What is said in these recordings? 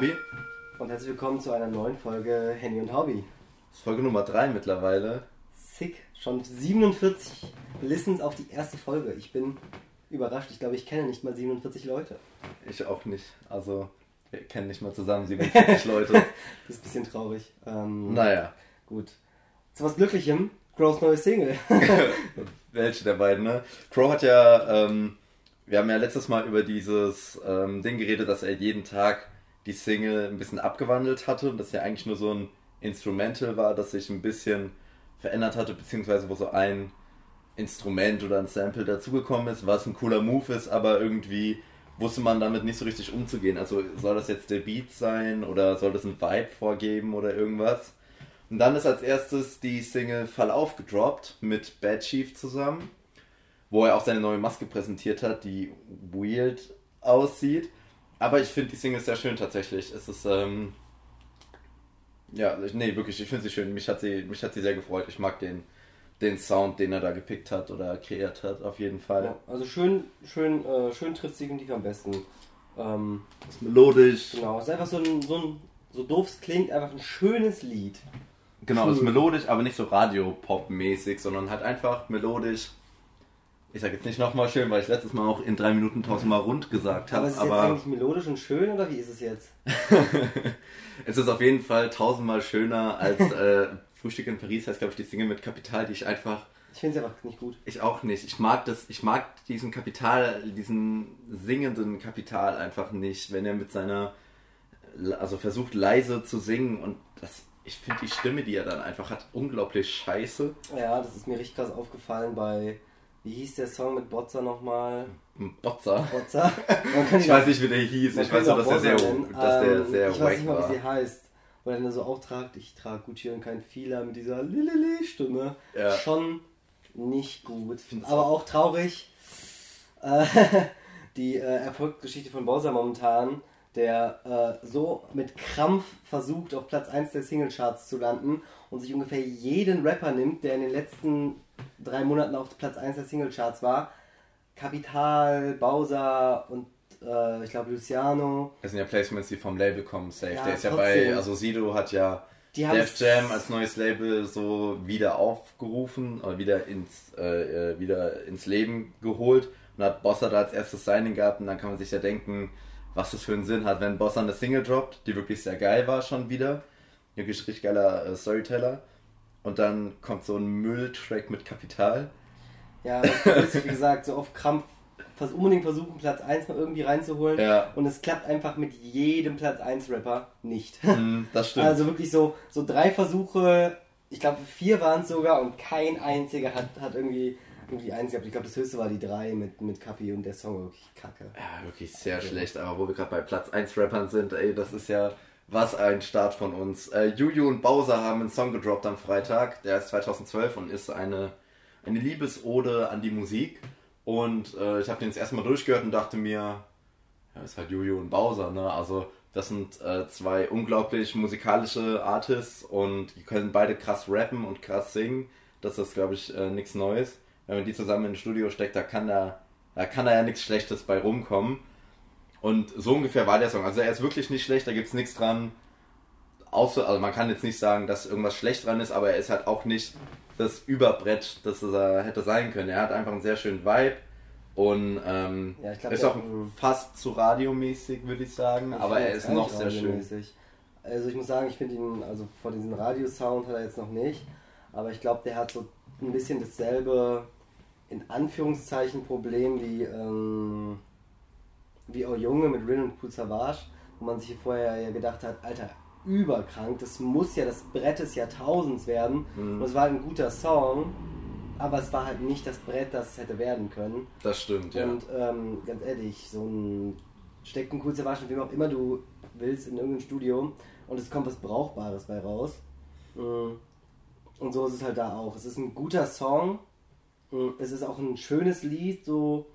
Haubi. und herzlich willkommen zu einer neuen Folge Henny und Hobby. Das ist Folge Nummer 3 mittlerweile. Sick, schon 47 Listens auf die erste Folge. Ich bin überrascht. Ich glaube, ich kenne nicht mal 47 Leute. Ich auch nicht. Also, wir kennen nicht mal zusammen 47 Leute. Das ist ein bisschen traurig. Ähm, Naja, Gut. Zu was Glücklichem, Grows neues Single. welche der beiden, ne? Crow hat ja, ähm, wir haben ja letztes Mal über dieses ähm, Ding geredet, dass er jeden Tag die Single ein bisschen abgewandelt hatte und dass ja eigentlich nur so ein Instrumental war, das sich ein bisschen verändert hatte, beziehungsweise wo so ein Instrument oder ein Sample dazugekommen ist, was ein cooler Move ist, aber irgendwie wusste man damit nicht so richtig umzugehen. Also soll das jetzt der Beat sein oder soll das ein Vibe vorgeben oder irgendwas? Und dann ist als erstes die Single Verlauf gedroppt mit Bad Chief zusammen, wo er auch seine neue Maske präsentiert hat, die weird aussieht. Aber ich finde die Single sehr schön tatsächlich. Es ist, ähm, ja, nee, wirklich, ich finde sie schön. Mich hat sie, mich hat sie sehr gefreut. Ich mag den, den Sound, den er da gepickt hat oder kreiert hat, auf jeden Fall. Ja, also schön, schön, äh, schön trifft definitiv am besten. Ähm, Ist melodisch. genau, es ist einfach so ein, so ein, so doof es klingt, einfach ein schönes Lied. Genau, ist Schön. melodisch, aber nicht so Radio-Pop-mäßig, sondern halt einfach melodisch. Ich sag jetzt nicht nochmal schön, weil ich letztes Mal auch in drei Minuten tausendmal rund gesagt Aber habe. ist es jetzt Aber eigentlich melodisch und schön oder wie ist es jetzt? es ist auf jeden Fall tausendmal schöner als äh, Frühstück in Paris, heißt glaube ich die Single mit Kapital, die ich einfach, Ich finde es einfach nicht gut. ich auch nicht. Ich mag das, ich mag diesen Kapital, diesen singenden Kapital einfach nicht, wenn er mit seiner, also versucht leise zu singen und das, ich finde die Stimme, die er dann einfach hat, unglaublich scheiße. Ja, das ist mir richtig krass aufgefallen bei, wie hieß der Song mit Botzer nochmal? Botzer. Botzer? Ich weiß nicht, wie der hieß. Ich weiß nur, auch dass der Botzer sehr, nennen. dass der Ähm, sehr Ich weiß nicht mal, wie sie heißt. Weil er dann so auch tragt, ich trage Gucci und kein Fehler mit dieser Lilili-Stimme. Ja. Schon nicht gut. Aber auch. auch traurig. Äh, die äh, Erfolgsgeschichte von Bowser momentan, der äh, so mit Krampf versucht, auf Platz 1 der Singlecharts zu landen und sich ungefähr jeden Rapper nimmt, der in den letzten drei Monaten auf Platz 1 der Singlecharts war. Kapital, Bowser und äh, ich glaube Luciano. Das sind ja Placements, die vom Label kommen, safe. Ja, der ist ja trotzdem. bei, also Sido hat ja Def Jam als neues Label so wieder aufgerufen oder wieder ins, äh, äh, wieder ins Leben geholt und hat Bossa da als erstes Signing gehabt und dann kann man sich ja denken, was das für einen Sinn hat, wenn Bossa eine Single droppt, die wirklich sehr geil war schon wieder. Wirklich richtig geiler äh, Storyteller. Und dann kommt so ein Mülltrack mit Kapital. Ja, ist, wie gesagt, so auf Krampf vers unbedingt versuchen, Platz 1 mal irgendwie reinzuholen. Ja. Und es klappt einfach mit jedem Platz 1 Rapper nicht. Mm, das stimmt. Also wirklich so, so drei Versuche, ich glaube vier waren es sogar und kein einziger hat, hat irgendwie, irgendwie eins gehabt. Ich glaube das höchste war die drei mit, mit Kapi und der Song war wirklich kacke. Ja, wirklich sehr schlecht, aber wo wir gerade bei Platz 1 Rappern sind, ey, das ist ja was ein Start von uns. Äh, Juju und Bowser haben einen Song gedroppt am Freitag, der ist 2012 und ist eine, eine Liebesode an die Musik. Und äh, ich habe den das erste Mal durchgehört und dachte mir, ja, ist halt Juju und Bowser, ne? Also, das sind äh, zwei unglaublich musikalische Artists und die können beide krass rappen und krass singen. Das ist, glaube ich, äh, nichts Neues. Wenn man die zusammen in ein Studio steckt, da kann da, da kann da ja nichts Schlechtes bei rumkommen. Und so ungefähr war der Song. Also er ist wirklich nicht schlecht, da gibt es nichts dran. Außer, also man kann jetzt nicht sagen, dass irgendwas schlecht dran ist, aber er ist halt auch nicht das Überbrett, das er hätte sein können. Er hat einfach einen sehr schönen Vibe und ähm, Ja, glaub, ist auch fast zu radiomäßig, würde ich sagen, Ich aber er ist noch sehr schön. Also ich muss sagen, ich finde ihn, also vor diesem Radiosound hat er jetzt noch nicht, aber ich glaube, der hat so ein bisschen dasselbe, in Anführungszeichen, Problem wie, ähm, wie auch Junge mit Rin und Cool Savage, wo man sich vorher ja gedacht hat, Alter, überkrank, das muss ja das Brett des Jahrtausends werden. Mhm. Und es war ein guter Song, aber es war halt nicht das Brett, das es hätte werden können. Das stimmt, ja. Und ähm, ganz ehrlich, so ein steckt ein cooles Waschen, wem auch immer du willst, in irgendein Studio und es kommt was Brauchbares bei raus. Mm. Und so ist es halt da auch. Es ist ein guter Song, Mm, es ist auch ein schönes Lied, so.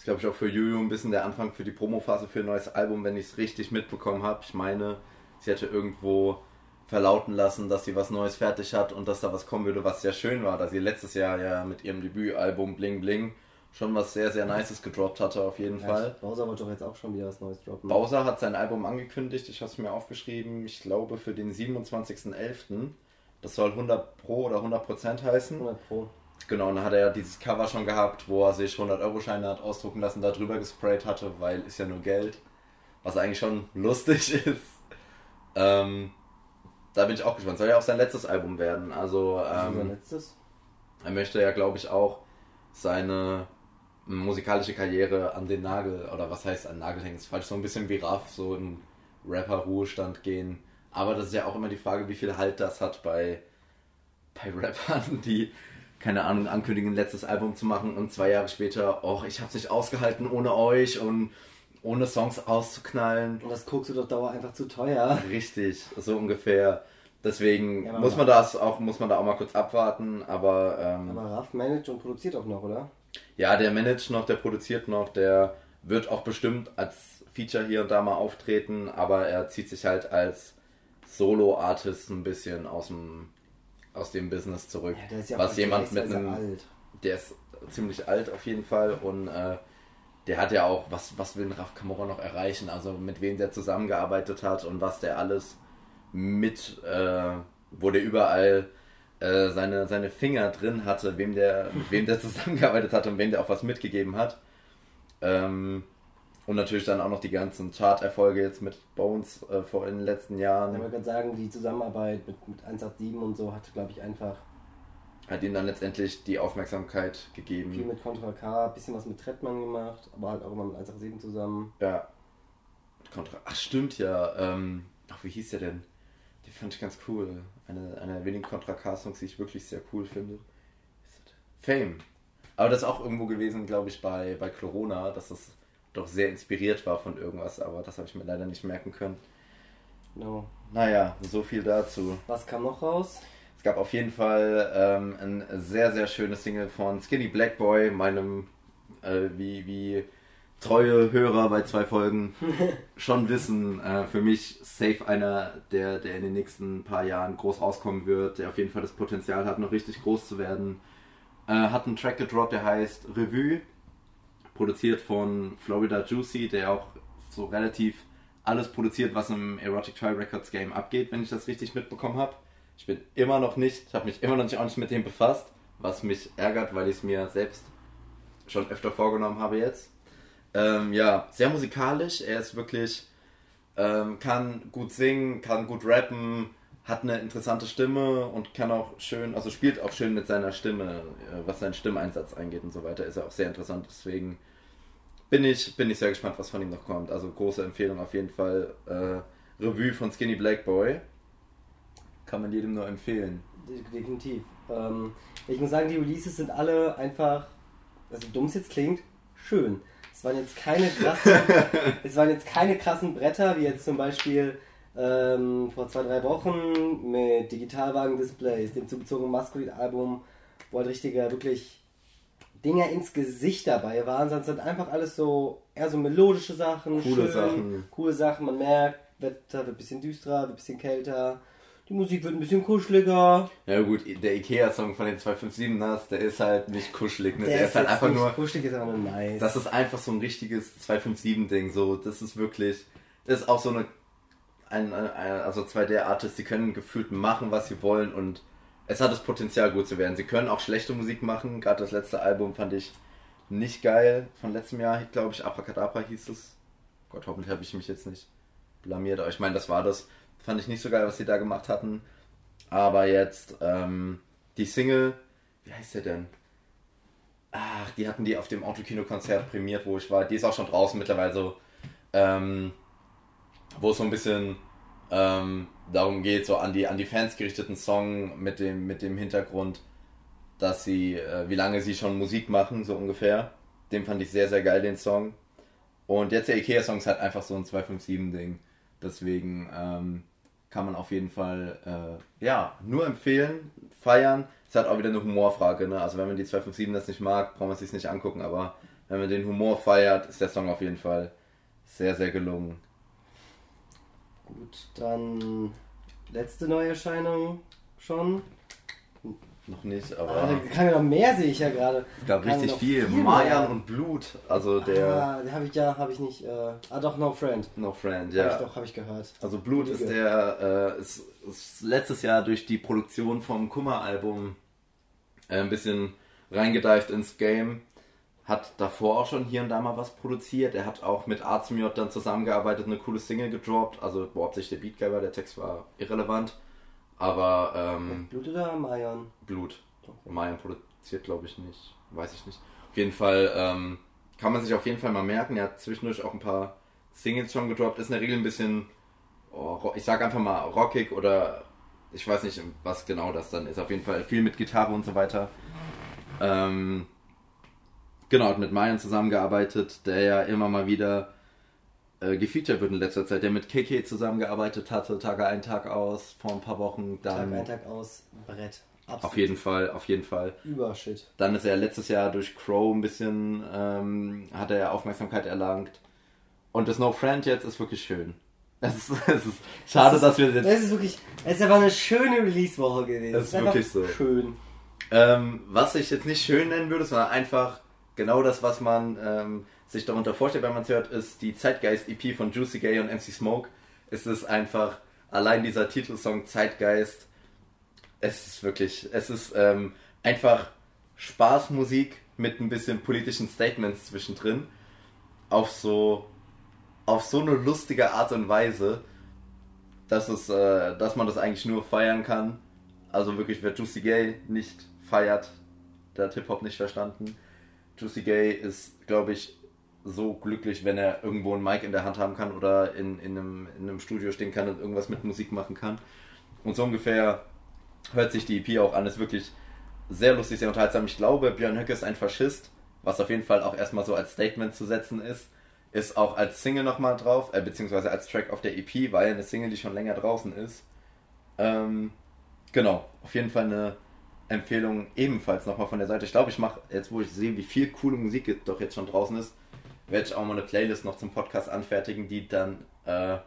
Das ist, glaube ich, auch für Juju ein bisschen der Anfang für die Promophase für ein neues Album, wenn ich es richtig mitbekommen habe. Ich meine, sie hatte irgendwo verlauten lassen, dass sie was Neues fertig hat und dass da was kommen würde, was sehr schön war, da sie letztes Jahr ja mit ihrem Debütalbum Bling Bling schon was sehr, sehr Nices gedroppt hatte, auf jeden Ja, Fall. Bowser wollte doch jetzt auch schon wieder was Neues droppen. Bowser hat sein Album angekündigt, ich habe es mir aufgeschrieben, ich glaube für den 27.11. Das soll 100 Pro oder 100 Prozent heißen. 100 Pro. Genau, und dann hat er ja dieses Cover schon gehabt, wo er sich 100-Euro-Scheine hat ausdrucken lassen, da drüber gesprayt hatte, weil ist ja nur Geld. Was eigentlich schon lustig ist. Ähm, da bin ich auch gespannt. Soll ja auch sein letztes Album werden. Also ähm, letztes? er möchte ja, glaube ich, auch seine musikalische Karriere an den Nagel, oder was heißt an den Nagel hängen, ist falsch, so ein bisschen wie Raff, so im Rapper-Ruhestand gehen. Aber das ist ja auch immer die Frage, wie viel Halt das hat bei, bei Rappern, die, keine Ahnung, ankündigen, ein letztes Album zu machen und zwei Jahre später, och, ich hab's nicht ausgehalten ohne euch und ohne Songs auszuknallen. Und das Koks wird auf Dauer einfach zu teuer. Richtig, so ungefähr. Deswegen Ja, muss man das auch, muss man da auch mal kurz abwarten, aber, ähm, Aber Raff managt und produziert auch noch, oder? ja, der managt noch, der produziert noch, der wird auch bestimmt als Feature hier und da mal auftreten, aber er zieht sich halt als Solo-Artist ein bisschen aus dem, aus dem Business zurück. Ja, der ist ja was jemand mit einem, alt. der ist ziemlich alt auf jeden Fall und äh, der hat ja auch, was, was will ein Raf Kamora noch erreichen, also mit wem der zusammengearbeitet hat und was der alles mit, äh, wo der überall äh, seine, seine Finger drin hatte, wem der, mit wem der zusammengearbeitet hat und wem der auch was mitgegeben hat. Ähm, und natürlich dann auch noch die ganzen Chart-Erfolge jetzt mit Bones äh, vor in den letzten Ich Jahren. wollte gerade sagen, die Zusammenarbeit mit, mit 187 und so hat, glaube ich, einfach Hat ihm dann letztendlich die Aufmerksamkeit viel gegeben. mit Contra K, bisschen was mit Trettmann gemacht, aber halt auch immer mit 187 zusammen. Ja. Contra. Ach, stimmt ja. Ähm, ach, wie hieß der denn? Die fand ich ganz cool. Eine, eine der wenigen Contra K-Songs, die ich wirklich sehr cool finde. Fame. Aber das ist auch irgendwo gewesen, glaube ich, bei, bei Corona, dass das doch sehr inspiriert war von irgendwas, aber das habe ich mir leider nicht merken können. Genau. Naja, so viel dazu. Was kam noch raus? Es gab auf jeden Fall ähm, ein sehr, sehr schönes Single von Skinny Black Boy, meinem, äh, wie, wie treue Hörer bei zwei Folgen schon wissen, äh, für mich safe einer, der, der in den nächsten paar Jahren groß rauskommen wird, der auf jeden Fall das Potenzial hat, noch richtig groß zu werden. Äh, hat einen Track gedroppt, der heißt Revue, produziert von Florida Juicy, der auch so relativ alles produziert, was im Erotic Toy Records Game abgeht, wenn ich das richtig mitbekommen habe. Ich bin immer noch nicht, ich habe mich immer noch nicht, auch nicht mit dem befasst, was mich ärgert, weil ich es mir selbst schon öfter vorgenommen habe jetzt. Ähm, ja, sehr musikalisch, er ist wirklich, ähm, kann gut singen, kann gut rappen, hat eine interessante Stimme und kann auch schön, also spielt auch schön mit seiner Stimme, äh, was seinen Stimmeinsatz angeht und so weiter, ist er auch sehr interessant, deswegen bin ich, bin ich sehr gespannt, was von ihm noch kommt. Also große Empfehlung auf jeden Fall. Äh, Revue von Skinny Black Boy. Kann man jedem nur empfehlen. De- Definitiv. Ähm, ich muss sagen, die Releases sind alle einfach, also dumm es jetzt klingt, schön. Es waren jetzt keine krassen, es waren jetzt keine krassen Bretter, wie jetzt zum Beispiel ähm, vor zwei, drei Wochen mit Digitalwagen-Displays, dem zugezogenen Maskulin-Album, wo halt richtige, wirklich Dinger ins Gesicht dabei waren, sonst sind einfach alles so, eher so melodische Sachen, Coole Sachen. coole Sachen, man merkt, Wetter wird ein bisschen düsterer, wird ein bisschen kälter, die Musik wird ein bisschen kuscheliger. Ja gut, der Ikea-Song von den 257 Nas, der ist halt nicht kuschelig. Ne? Der, ist halt jetzt einfach nur. Kuschelig ist aber nur nice. Das ist einfach so ein richtiges 257-Ding. So, das ist wirklich. Das ist auch so eine. Ein, ein, also zwei der Artists, die können gefühlt machen, was sie wollen und es hat das Potenzial gut zu werden. Sie können auch schlechte Musik machen. Gerade das letzte Album fand ich nicht geil. Von letztem Jahr, glaube ich, Abracadabra hieß es. Gott, hoffentlich habe ich mich jetzt nicht blamiert. Aber ich meine, das war das. Fand ich nicht so geil, was sie da gemacht hatten. Aber jetzt ähm, die Single, wie heißt der denn? Ach, die hatten die auf dem Autokino-Konzert prämiert, wo ich war. Die ist auch schon draußen mittlerweile so. Ähm, wo es so ein bisschen ähm, darum geht, so an die, an die Fans gerichteten Song mit dem, mit dem Hintergrund, dass sie, äh, wie lange sie schon Musik machen, so ungefähr. Den fand ich sehr, sehr geil, den Song. Und jetzt der Ikea-Song ist halt einfach so ein 257-Ding. Deswegen ähm, kann man auf jeden Fall, äh, ja, nur empfehlen, feiern. Ist halt auch wieder eine Humorfrage, ne? Also wenn man die 257 das nicht mag, braucht man es sich nicht angucken, aber wenn man den Humor feiert, ist der Song auf jeden Fall sehr, sehr gelungen. Gut, dann letzte Neuerscheinung schon. noch nicht, Ah, aber da kann ja noch mehr, sehe ich ja gerade. es gab richtig viel. viel Mayan und Blut, also der Ah, den habe ich ja, habe ich nicht. Äh, ah, doch, No Friend. No Friend, Ja. Habe ich doch, habe ich gehört. Also Blut ist der äh, ist, ist letztes Jahr durch die Produktion vom Kummer-Album äh, ein bisschen reingedeift ins Game. Hat davor auch schon hier und da mal was produziert. Er hat auch mit Arzmiot dann zusammengearbeitet, eine coole Single gedroppt. Also ob sich der Beat geil war, der Text war irrelevant. Aber ähm, Blut oder Mayon? Blut. Okay. Mayan produziert, glaube ich, nicht. Weiß ich nicht. Auf jeden Fall ähm, kann man sich auf jeden Fall mal merken. Er hat zwischendurch auch ein paar Singles schon gedroppt. Ist in der Regel ein bisschen, oh, ich sag einfach mal rockig oder ich weiß nicht, was genau das dann ist. Auf jeden Fall viel mit Gitarre und so weiter. Ähm, genau, hat mit Mayan zusammengearbeitet, der ja immer mal wieder äh, gefeatured wird in letzter Zeit, der mit KK zusammengearbeitet hatte, Tag ein, Tag aus, vor ein paar Wochen. Tag Dann ein, Tag aus, Brett. Absolut. auf jeden Fall, auf jeden Fall. Übershit. Dann ist er letztes Jahr durch Crow ein bisschen, ähm, hat er Aufmerksamkeit erlangt. Und das No Friend jetzt ist wirklich schön. Es ist, es ist schade, Es ist- dass wir jetzt. Es ist wirklich, es ist einfach eine schöne Release-Woche gewesen. Es ist einfach wirklich so. Schön. Ähm, was ich jetzt nicht schön nennen würde, sondern einfach genau das, was man ähm, sich darunter vorstellt, wenn man es hört, ist die Zeitgeist-EP von Juicy Gay und MC Smoke. Es ist einfach allein dieser Titelsong Zeitgeist. Es ist wirklich, es ist ähm, einfach Spaßmusik mit ein bisschen politischen Statements zwischendrin. Auf so, auf so eine lustige Art und Weise, dass, es, äh, dass man das eigentlich nur feiern kann. Also wirklich, wer Juicy Gay nicht feiert, der hat Hip-Hop nicht verstanden. Juicy Gay ist, glaube ich, so glücklich, wenn er irgendwo ein Mic in der Hand haben kann oder in, in, einem, in einem Studio stehen kann und irgendwas mit Musik machen kann. Und so ungefähr hört sich die EP auch an. Ist wirklich sehr lustig, sehr unterhaltsam. Ich glaube, Björn Höcke ist ein Faschist, was auf jeden Fall auch erstmal so als Statement zu setzen ist. Ist auch als Single nochmal drauf, äh, beziehungsweise als Track auf der EP, weil eine Single, die schon länger draußen ist. Ähm, genau, auf jeden Fall eine Empfehlung ebenfalls nochmal von der Seite. Ich glaube, ich mache, jetzt wo ich sehe, wie viel coole Musik doch jetzt schon draußen ist, werde ich auch mal eine Playlist noch zum Podcast anfertigen, die dann äh,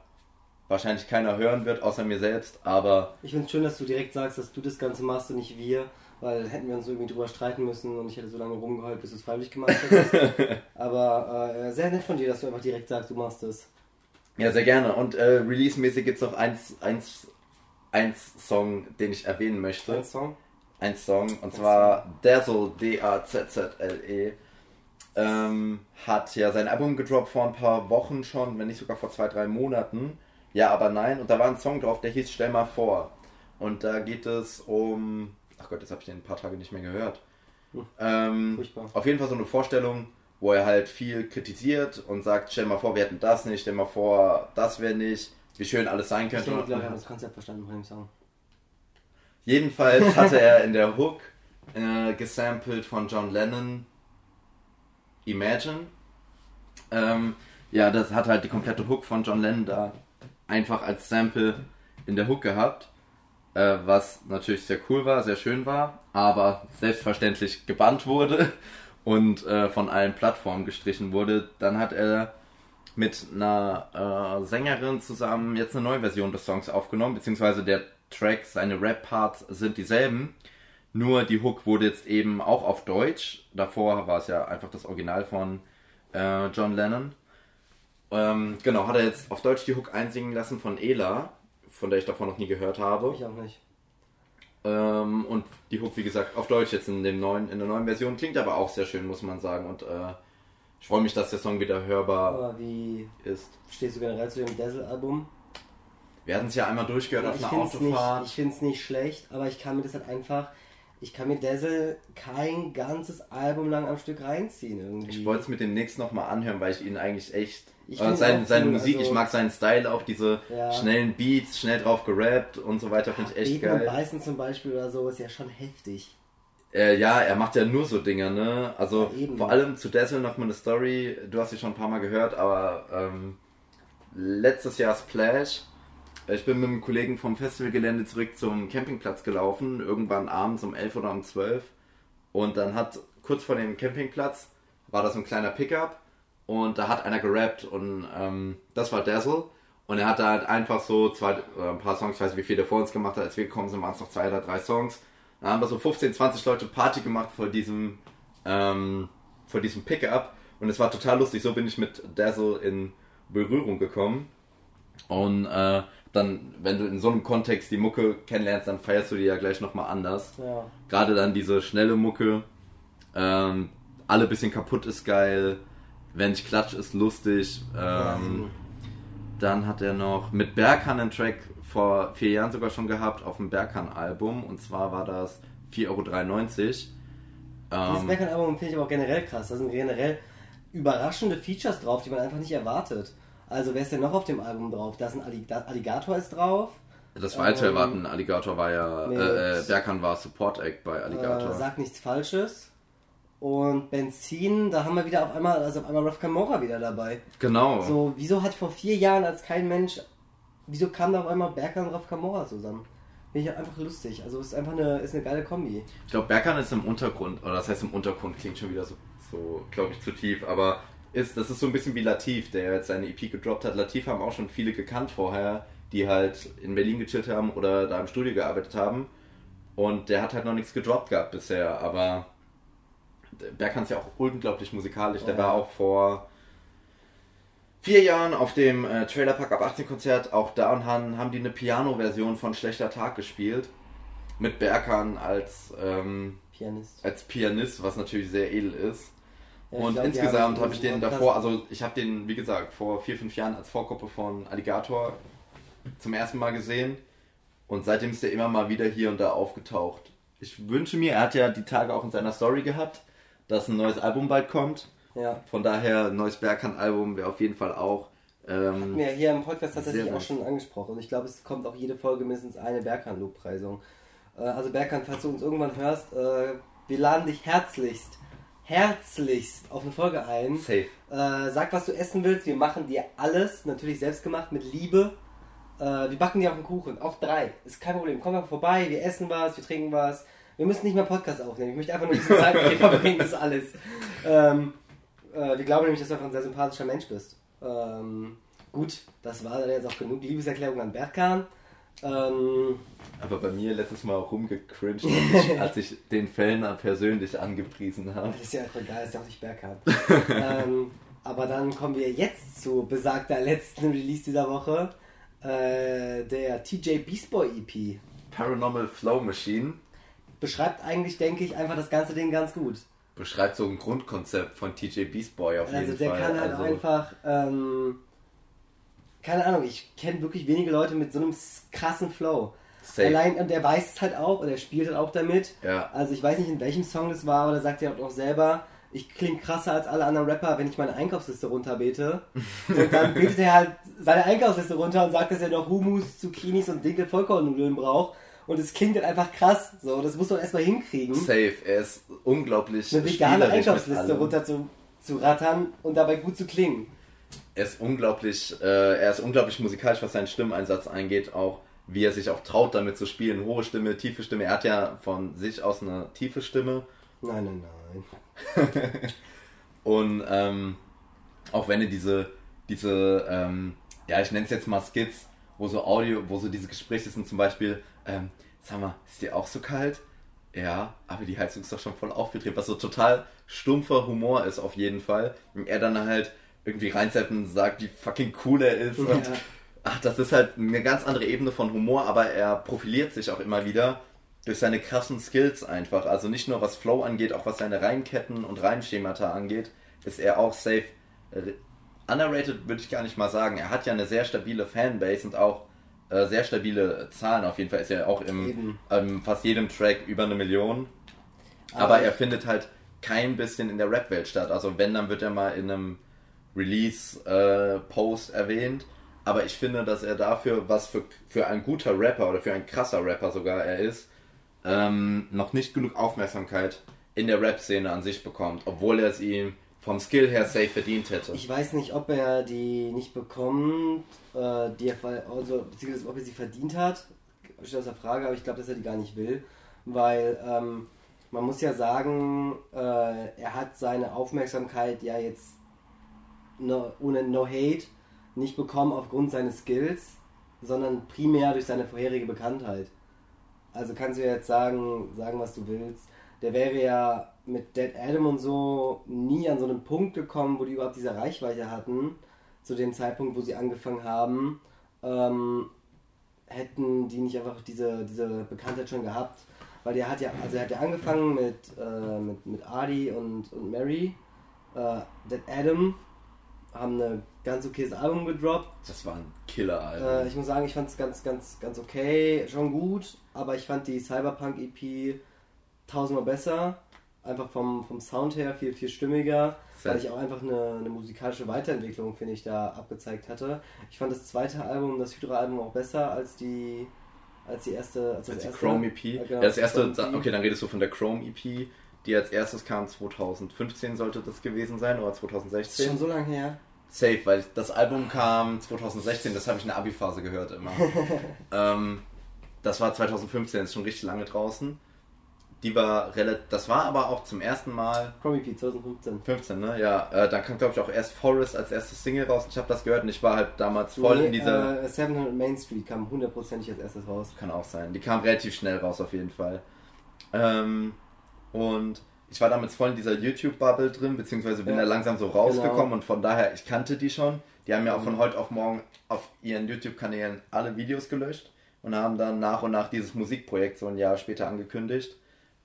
wahrscheinlich keiner hören wird, außer mir selbst, aber Ich finde es schön, dass du direkt sagst, dass du das Ganze machst und nicht wir, weil hätten wir uns irgendwie drüber streiten müssen und ich hätte so lange rumgeheult, bis du es freiwillig gemacht hättest. Aber äh, sehr nett von dir, dass du einfach direkt sagst, du machst es. ja, sehr gerne. Und äh, release-mäßig gibt es noch eins, eins, eins Song, den ich erwähnen möchte. Ein Song? Ein Song und zwar Dazzle, D-A-Z-Z-L-E. Ähm, hat ja sein Album gedroppt vor ein paar Wochen schon, wenn nicht sogar vor zwei, drei Monaten. Ja, aber nein. Und da war ein Song drauf, der hieß Stell mal vor. Und da geht es um. Ach Gott, jetzt habe ich den ein paar Tage nicht mehr gehört. Hm. Ähm, Furchtbar. auf jeden Fall so eine Vorstellung, wo er halt viel kritisiert und sagt: Stell mal vor, wir hätten das nicht, stell mal vor, das wäre nicht, wie schön alles sein Ich könnte. denke, Und- glaube ich, habe das Konzept verstanden von dem Song. Jedenfalls hatte er in der Hook äh, gesampelt von John Lennon Imagine. Ähm, ja, das hat halt die komplette Hook von John Lennon da einfach als Sample in der Hook gehabt. Äh, was natürlich sehr cool war, sehr schön war, aber selbstverständlich gebannt wurde und äh, von allen Plattformen gestrichen wurde. Dann hat er mit einer äh, Sängerin zusammen jetzt eine neue Version des Songs aufgenommen, beziehungsweise der Track, seine Rap-Parts sind dieselben, nur die Hook wurde jetzt eben auch auf Deutsch. Davor war es ja einfach das Original von äh, John Lennon. Ähm, genau, hat er jetzt auf Deutsch die Hook einsingen lassen von Ela, von der ich davor noch nie gehört habe. Ich auch nicht. Ähm, und die Hook, wie gesagt, auf Deutsch jetzt in, dem neuen, in der neuen Version. Klingt aber auch sehr schön, muss man sagen. Und äh, ich freue mich, dass der Song wieder hörbar Aber wie ist. stehst du generell zu dem Dazzle-Album? Wir hatten es ja einmal durchgehört auf ich einer finde es nicht, Autofahrt. ich find's nicht schlecht, aber ich kann mir das halt einfach, ich kann mir Dazzle kein ganzes Album lang am Stück reinziehen irgendwie. Ich wollte es mit dem nächsten nochmal anhören, weil ich ihn eigentlich echt. Ich äh, find's sein, seine cool, Musik, also- ich mag seinen Style auch, diese Ja. schnellen Beats, schnell drauf gerappt und so weiter, finde ich echt Beten und geil. Beißen zum Beispiel oder so ist ja schon heftig. Äh, ja, er macht ja nur so Dinge, ne? Also Ja, vor allem zu Dazzle noch mal eine Story, du hast sie schon ein paar Mal gehört, aber ähm, letztes Jahr Splash. Ich bin mit einem Kollegen vom Festivalgelände zurück zum Campingplatz gelaufen, irgendwann abends um 11 oder um 12. Und dann hat kurz vor dem Campingplatz war da so ein kleiner Pickup und da hat einer gerappt und ähm, das war Dazzle. Und er hat da halt einfach so zwei, äh, ein paar Songs, ich weiß nicht, wie viel der vor uns gemacht hat, als wir gekommen sind, waren es noch zwei oder drei Songs. Da haben wir so 15, 20 Leute Party gemacht vor diesem, ähm, vor diesem Pickup. Und es war total lustig. So bin ich mit Dazzle in Berührung gekommen. Und äh, dann, wenn du in so einem Kontext die Mucke kennenlernst, dann feierst du die ja gleich nochmal anders. Ja. Gerade dann diese schnelle Mucke. Ähm, alle bisschen kaputt ist geil. Wenn ich klatsch, ist lustig. Ähm, dann hat er noch mit Berghahn einen Track vor vier Jahren sogar schon gehabt auf dem Berghahn-Album. Und zwar war das 4,93 Euro. Dieses Ähm, Berghahn-Album finde ich aber auch generell krass. Da sind generell überraschende Features drauf, die man einfach nicht erwartet. Also wer ist denn noch auf dem Album drauf? Da ist ein Allig Alligator ist drauf. das war zu ähm, erwarten. Alligator war ja, äh, äh, Berghahn war Support Act bei Alligator. Äh, sagt nichts Falsches. Und Benzin, da haben wir wieder auf einmal, also auf einmal Raf Camora wieder dabei. genau. So, wieso hat vor vier Jahren als kein Mensch, wieso kam da auf einmal Berkan und Raf Camora zusammen? Finde ich einfach lustig. Also es ist einfach eine, ist eine geile Kombi. Ich glaube, Berghahn ist im Untergrund, oder das heißt im Untergrund, klingt schon wieder so, so glaube ich, zu tief, aber ist, das ist so ein bisschen wie Latif, der jetzt seine EP gedroppt hat. Latif haben auch schon viele gekannt vorher, die halt in Berlin gechillt haben oder da im Studio gearbeitet haben. Und der hat halt noch nichts gedroppt gehabt bisher, aber Berghahn ist ja auch unglaublich musikalisch. Der Ja. war auch vor vier Jahren auf dem äh, Trailer Park ab 18 Konzert, auch da und haben, haben die eine Piano-Version von Schlechter Tag gespielt. Mit Berghahn als, ähm, Pianist. als Pianist, was natürlich sehr edel ist. Ja, und glaub, insgesamt habe ich den davor, also ich habe den, wie gesagt, vor vier, fünf Jahren als Vorgruppe von Alligator zum ersten Mal gesehen. Und seitdem ist er immer mal wieder hier und da aufgetaucht. Ich wünsche mir, er hat ja die Tage auch in seiner Story gehabt, dass ein neues Album bald kommt. Ja. Von daher, ein neues Berghahn-Album wäre auf jeden Fall auch. Ähm, Mir hier im Podcast tatsächlich auch schon angesprochen. Und ich glaube, es kommt auch jede Folge mindestens eine Berkan-Lobpreisung. Äh, also Berkan, falls du uns irgendwann hörst, äh, wir laden dich herzlichst, herzlichst auf eine Folge ein. safe. Äh, sag, was du essen willst. Wir machen dir alles, natürlich selbst gemacht, mit Liebe. Äh, wir backen dir auch einen Kuchen, auch drei. Ist kein Problem. Komm mal vorbei, wir essen was, wir trinken was. Wir müssen nicht mehr Podcast aufnehmen. Ich möchte einfach nur ein bisschen Zeit mit dir verbringen, das ist alles. Ähm, äh, wir glauben nämlich, dass du einfach ein sehr sympathischer Mensch bist. Ähm, gut, das war dann jetzt auch genug Liebeserklärung an Berkan. Ähm, Aber bei mir letztes Mal auch rumgecringed, als ich, als ich den Fellner persönlich angepriesen habe. das ist ja einfach egal, ist ja auch nicht Berkan. ähm, aber dann kommen wir jetzt zu besagter letzten Release dieser Woche. Äh, der TJ Beast Boy EP. Paranormal Flow Machine beschreibt eigentlich, denke ich, einfach das ganze Ding ganz gut. beschreibt so ein Grundkonzept von TJ Beast Boy auf Also jeden der Fall. kann halt also, einfach, ähm, keine Ahnung, ich kenne wirklich wenige Leute mit so einem krassen Flow. safe. Allein, und der weiß es halt auch, und er spielt halt auch damit. Ja. Also ich weiß nicht, in welchem Song das war, aber da sagt er auch selber, ich klinge krasser als alle anderen Rapper, wenn ich meine Einkaufsliste runterbete. Und dann betet er halt seine Einkaufsliste runter und sagt, dass er noch Hummus, Zucchinis und Dinkel Vollkornnudeln braucht. Und es klingt halt einfach krass. So, das muss man erstmal hinkriegen. Safe. Er ist unglaublich Eine vegane Einkaufsliste runter zu, zu rattern und dabei gut zu klingen. Er ist unglaublich, äh, er ist unglaublich musikalisch, was seinen Stimmeinsatz angeht, auch wie er sich auch traut, damit zu spielen. Hohe Stimme, tiefe Stimme. Er hat ja von sich aus eine tiefe Stimme. Nein, nein, nein. Und ähm, auch wenn er diese, diese, ähm, ja, ich nenne es jetzt mal Skits, wo so Audio, wo so diese Gespräche sind, zum Beispiel, ähm, sag mal, ist dir auch so kalt? Ja, aber die Heizung ist doch schon voll aufgedreht, was so total stumpfer Humor ist auf jeden Fall. Und er dann halt irgendwie reinsetzt und sagt, wie fucking cool er ist. Und, Ja. ach, das ist halt eine ganz andere Ebene von Humor, aber er profiliert sich auch immer wieder durch seine krassen Skills einfach. Also nicht nur was Flow angeht, auch was seine Reinketten und Reinschemata angeht, ist er auch safe. Äh, Underrated würde ich gar nicht mal sagen. Er hat ja eine sehr stabile Fanbase und auch äh, sehr stabile Zahlen. Auf jeden Fall ist er auch im ähm, fast jedem Track über eine Million. Aber Aber- er findet halt kein bisschen in der Rap-Welt statt. Also wenn, dann wird er mal in einem Release-Post erwähnt. Aber ich finde, dass er dafür, was für, für ein guter Rapper oder für ein krasser Rapper sogar er ist, ähm, noch nicht genug Aufmerksamkeit in der Rap-Szene an sich bekommt, obwohl er es ihm vom Skill her safe verdient hätte. Ich weiß nicht, ob er die nicht bekommt, äh, die er, also, beziehungsweise ob er sie verdient hat. Steht außer Frage, aber ich glaube, dass er die gar nicht will. Weil ähm, man muss ja sagen, äh, er hat seine Aufmerksamkeit ja jetzt no, ohne No Hate nicht bekommen aufgrund seines Skills, sondern primär durch seine vorherige Bekanntheit. also kannst du jetzt sagen, sagen, was du willst. Der wäre ja mit Dead Adam und so nie an so einen Punkt gekommen, wo die überhaupt diese Reichweite hatten, zu dem Zeitpunkt, wo sie angefangen haben, ähm, hätten die nicht einfach diese, diese Bekanntheit schon gehabt. Weil der hat ja, also er hat ja angefangen mit, äh, mit, mit Adi und, und Mary. Äh, Dead Adam haben eine ganz okayes Album gedroppt. Das war ein Killer-Album. Äh, ich muss sagen, ich fand es ganz, ganz, ganz okay, schon gut, aber ich fand die Cyberpunk EP tausendmal besser. Einfach vom, vom Sound her viel, viel stimmiger, weil ich auch einfach eine, eine musikalische Weiterentwicklung, finde ich, da abgezeigt hatte. Ich fand das zweite Album, das Hydra-Album, auch besser als die, als die erste. Als, als die erste. Chrome EP. Ja, genau, ja, das erste, e okay, dann redest du von der Chrome EP, die als erstes kam 2015 sollte das gewesen sein oder 2016. Schon so lange her. Safe, weil das Album kam 2016, das habe ich in der Abi-Phase gehört immer. ähm, das war 2015, das ist schon richtig lange draußen. Die war relativ, das war aber auch zum ersten Mal. Chromie 2015. 15, ne? Ja, äh, dann kam glaube ich auch erst Forest als erstes Single raus. Ich habe das gehört und ich war halt damals voll nee, in dieser. Äh, 700 Main Street kam hundertprozentig als erstes raus. Kann auch sein. Die kam relativ schnell raus auf jeden Fall. Ähm, und ich war damals voll in dieser YouTube-Bubble drin, beziehungsweise bin ja. da langsam so rausgekommen genau. und von daher, ich kannte die schon. Die haben ja auch von mhm. heute auf morgen auf ihren YouTube-Kanälen alle Videos gelöscht und haben dann nach und nach dieses Musikprojekt so ein Jahr später angekündigt.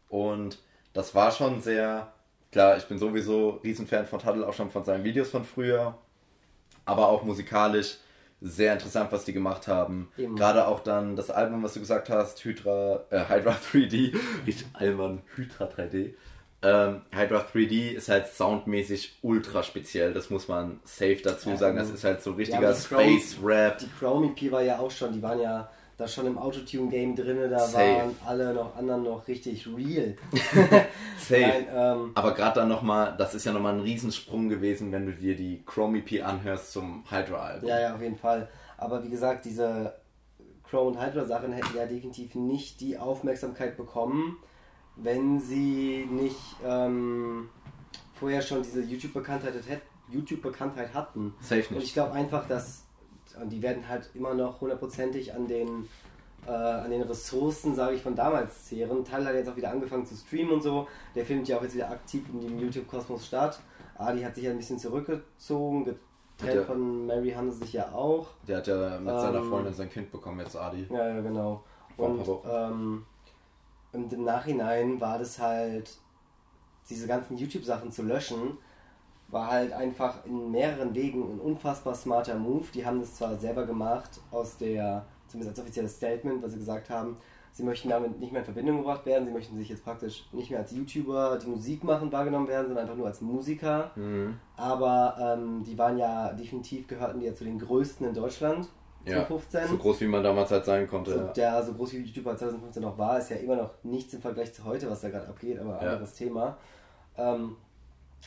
Und das war schon sehr, klar, ich bin sowieso Riesenfan von Tuttle, auch schon von seinen Videos von früher, aber auch musikalisch sehr interessant, was die gemacht haben. Eben. Gerade auch dann das Album, was du gesagt hast, Hydra, äh, Hydra 3D, richtig albern, Hydra 3D. Ähm, Hydra 3D ist halt soundmäßig ultra speziell, das muss man safe dazu sagen. Das ist halt so richtiger ja, Space Rap. Die Chrome EP war ja auch schon, die waren ja da schon im Autotune-Game drin, da Safe. waren alle noch anderen noch richtig real. Safe. Nein, ähm, Aber gerade dann nochmal, das ist ja nochmal ein Riesensprung gewesen, wenn du dir die Chrome EP anhörst zum Hydra-Album. Ja, ja, auf jeden Fall. Aber wie gesagt, diese Chrome und Hydra-Sachen hätten ja definitiv nicht die Aufmerksamkeit bekommen, wenn sie nicht ähm, vorher schon diese YouTube-Bekanntheit YouTube -Bekanntheit hatten. Safe nicht. Und ich glaube einfach, dass und die werden halt immer noch hundertprozentig an den äh, an den Ressourcen, sage ich, von damals zehren. Teil hat jetzt auch wieder angefangen zu streamen und so. Der findet ja auch jetzt wieder aktiv in dem YouTube-Kosmos statt. Adi hat sich ja ein bisschen zurückgezogen, getrennt von Mary haben sie sich ja auch. Der hat ja mit ähm, seiner Freundin sein Kind bekommen, jetzt Adi. Ja, ja, genau. Und, ähm, und im Nachhinein war das halt, diese ganzen YouTube-Sachen zu löschen, war halt einfach in mehreren Wegen ein unfassbar smarter Move. Die haben das zwar selber gemacht, aus der, zumindest als offizielles Statement, was sie gesagt haben, sie möchten damit nicht mehr in Verbindung gebracht werden, sie möchten sich jetzt praktisch nicht mehr als YouTuber, die Musik machen, wahrgenommen werden, sondern einfach nur als Musiker. Mhm. Aber ähm, die waren ja definitiv, gehörten die ja zu den größten in Deutschland. Ja, 2015. so groß wie man damals halt sein konnte. So, ja. Der so groß wie YouTuber 2015 noch war, ist ja immer noch nichts im Vergleich zu heute, was da gerade abgeht, aber ja. anderes Thema. Ähm,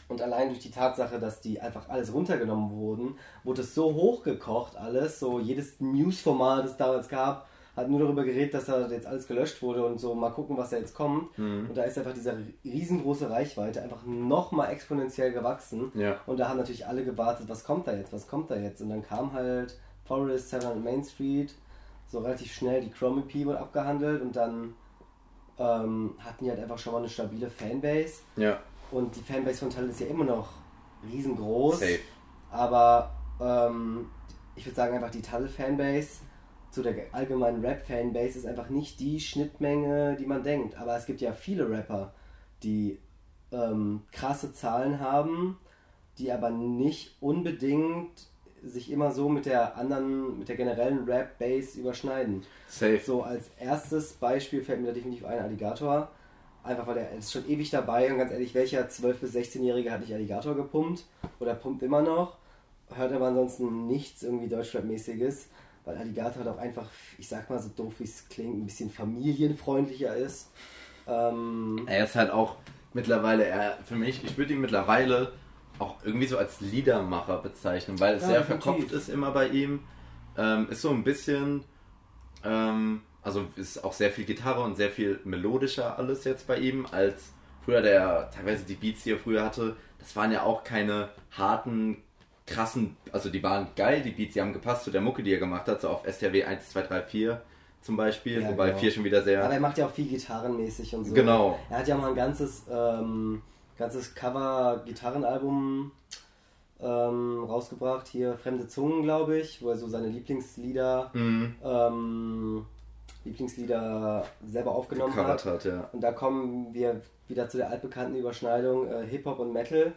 und allein durch die Tatsache, dass die einfach alles runtergenommen wurden, wurde es so hochgekocht alles. So jedes Newsformat, das es damals gab, hat nur darüber geredet, dass da jetzt alles gelöscht wurde und so mal gucken, was da jetzt kommt. Mhm. Und da ist einfach diese riesengroße Reichweite einfach nochmal exponentiell gewachsen. Ja. Und da haben natürlich alle gewartet, was kommt da jetzt, was kommt da jetzt. Und dann kam halt Forest, Seven Main Street, so relativ schnell die Chrome EP wurde abgehandelt und dann ähm, hatten die halt einfach schon mal eine stabile Fanbase. Ja. Und die Fanbase von Talent ist ja immer noch riesengroß. Safe. Aber ähm, ich würde sagen, einfach die Tuttle-Fanbase zu der allgemeinen Rap-Fanbase ist einfach nicht die Schnittmenge, die man denkt. Aber es gibt ja viele Rapper, die ähm, krasse Zahlen haben, die aber nicht unbedingt sich immer so mit der anderen, mit der generellen Rap-Base überschneiden. Safe. So als erstes Beispiel fällt mir da definitiv ein Alligator Einfach weil er ist schon ewig dabei und ganz ehrlich, welcher 12- bis 16-Jährige hat nicht Alligator gepumpt oder pumpt immer noch? Hört aber ansonsten nichts irgendwie Deutschrap-mäßiges, weil Alligator halt auch einfach, ich sag mal so doof wie es klingt, ein bisschen familienfreundlicher ist. Ähm, er ist halt auch mittlerweile, er, für mich, ich würde ihn mittlerweile auch irgendwie so als Liedermacher bezeichnen, weil es ja, sehr verkopft ist immer bei ihm. Ähm, ist so ein bisschen. Ähm, also ist auch sehr viel Gitarre und sehr viel melodischer alles jetzt bei ihm als früher der teilweise die Beats, die er früher hatte. Das waren ja auch keine harten, krassen, also die waren geil, die Beats, die haben gepasst zu der Mucke, die er gemacht hat, so auf STW 1, 2, 3, 4. zum Beispiel, Ja, wobei genau. 4 schon wieder sehr. Aber er macht ja auch viel gitarrenmäßig und so. Genau. Er hat ja mal ein ganzes, ähm, ganzes Cover-Gitarrenalbum ähm, rausgebracht. Hier Fremde Zungen, glaube ich, wo er so seine Lieblingslieder, Mhm. ähm, Lieblingslieder selber aufgenommen hat. hat, ja. Und da kommen wir wieder zu der altbekannten Überschneidung äh, Hip-Hop und Metal.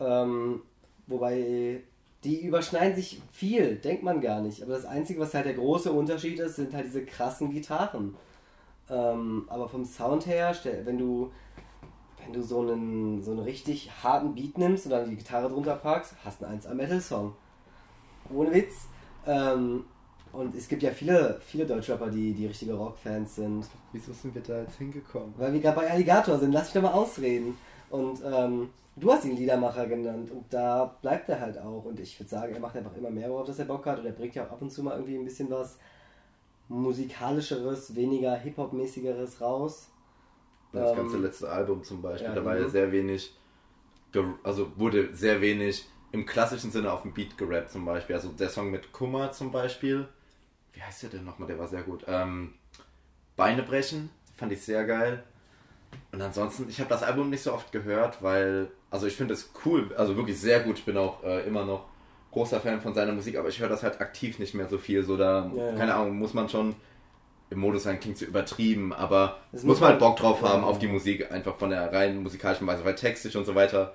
Ähm, wobei die überschneiden sich viel, denkt man gar nicht. Aber das Einzige, was halt der große Unterschied ist, sind halt diese krassen Gitarren. Ähm, aber vom Sound her, wenn du, wenn du so einen, so einen richtig harten Beat nimmst und dann die Gitarre drunter packst, hast du einen 1 Metal Song. Ohne Witz. Ähm, und es gibt ja viele, viele Deutschrapper, die, die richtige Rockfans sind. Wieso sind wir da jetzt hingekommen? Weil wir gerade bei Alligator sind, lass mich doch mal ausreden. Und ähm, du hast ihn Liedermacher genannt und da bleibt er halt auch. Und ich würde sagen, er macht einfach immer mehr, worauf das er Bock hat. Und er bringt ja auch ab und zu mal irgendwie ein bisschen was musikalischeres, weniger Hip-Hop-mäßigeres raus. Das Ähm, ganze letzte Album zum Beispiel, ja, da war ja mhm. sehr wenig, also wurde sehr wenig im klassischen Sinne auf dem Beat gerappt zum Beispiel. Also der Song mit Kummer zum Beispiel, wie heißt der denn nochmal, der war sehr gut. Ähm, Beine brechen, fand ich sehr geil. Und ansonsten, ich habe das Album nicht so oft gehört, weil, also ich finde es cool, also wirklich sehr gut. Ich bin auch äh, immer noch großer Fan von seiner Musik, aber ich höre das halt aktiv nicht mehr so viel. So da, Ja, ja. keine Ahnung, muss man schon im Modus sein, klingt so übertrieben, aber Das muss man halt man- Bock drauf haben Ja. auf die Musik, einfach von der rein musikalischen Weise, weil textisch und so weiter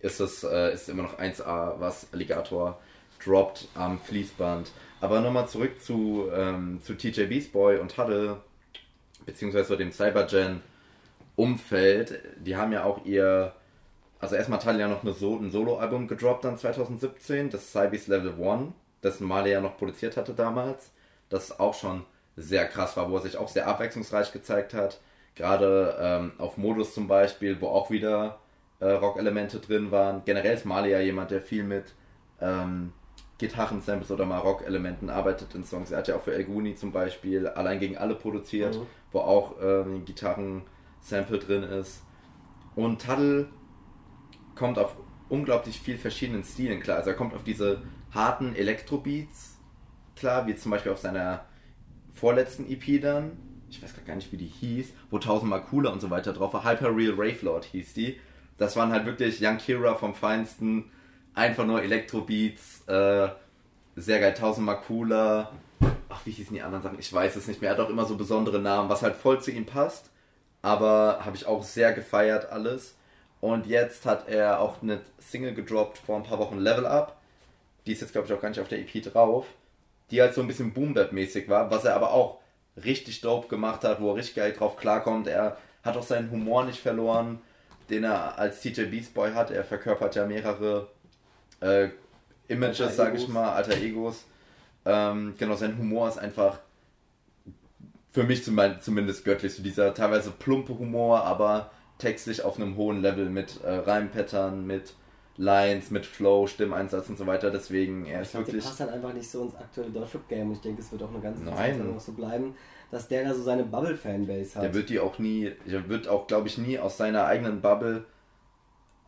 ist das äh, ist immer noch 1A, was Alligator droppt am Fließband. Aber nochmal zurück zu, ähm, zu TJ Beast Boy und Huddle, beziehungsweise dem Cybergen Umfeld. Die haben ja auch ihr, also erstmal hat Huddle ja noch eine so ein Solo-Album gedroppt dann 2017, das Cybeast Level 1, das Male ja noch produziert hatte damals. Das auch schon sehr krass war, wo er sich auch sehr abwechslungsreich gezeigt hat. Gerade ähm, auf Modus zum Beispiel, wo auch wieder äh, Rock-Elemente drin waren. Generell ist Marley ja jemand, der viel mit ähm, Gitarren-Samples oder mal Rock-Elementen arbeitet in Songs. Er hat ja auch für El Guni zum Beispiel Allein gegen alle produziert, Mhm. wo auch ähm, ein Gitarren-Sample drin ist. Und Tuddle kommt auf unglaublich viel verschiedenen Stilen klar. Also er kommt auf diese harten Elektro-Beats klar, wie zum Beispiel auf seiner vorletzten EP dann. Ich weiß gar nicht, wie die hieß, wo tausendmal cooler und so weiter drauf war. Hyper Real Rave Lord hieß die. Das waren halt wirklich Young Kira vom Feinsten. Einfach nur Elektro-Beats. Äh, sehr geil, tausendmal cooler. Ach, wie hießen die anderen Sachen? Ich weiß es nicht mehr. Er hat auch immer so besondere Namen, was halt voll zu ihm passt. Aber habe ich auch sehr gefeiert alles. Und jetzt hat er auch eine Single gedroppt vor ein paar Wochen Level Up. Die ist jetzt, glaube ich, auch gar nicht auf der EP drauf. Die halt so ein bisschen boom mäßig war, was er aber auch richtig dope gemacht hat, wo er richtig geil drauf klarkommt. Er hat auch seinen Humor nicht verloren, den er als TJ Beast Boy hat. Er verkörpert ja mehrere äh, Images, sage ich mal, alter Egos. Ähm, genau, sein Humor ist einfach für mich zum, zumindest göttlich. So dieser teilweise plumpe Humor, aber textlich auf einem hohen Level mit äh, Reimpattern, mit Lines, mit Flow, Stimmeinsatz und so weiter. Deswegen, er Ich ist glaube, der wirklich. passt halt einfach nicht so ins aktuelle Deutschrap-Game und ich denke, es wird auch eine ganze Nein. Zeit lang noch so bleiben, dass der da so seine Bubble-Fanbase hat. Der wird die auch nie, der wird auch, glaube ich, nie aus seiner eigenen Bubble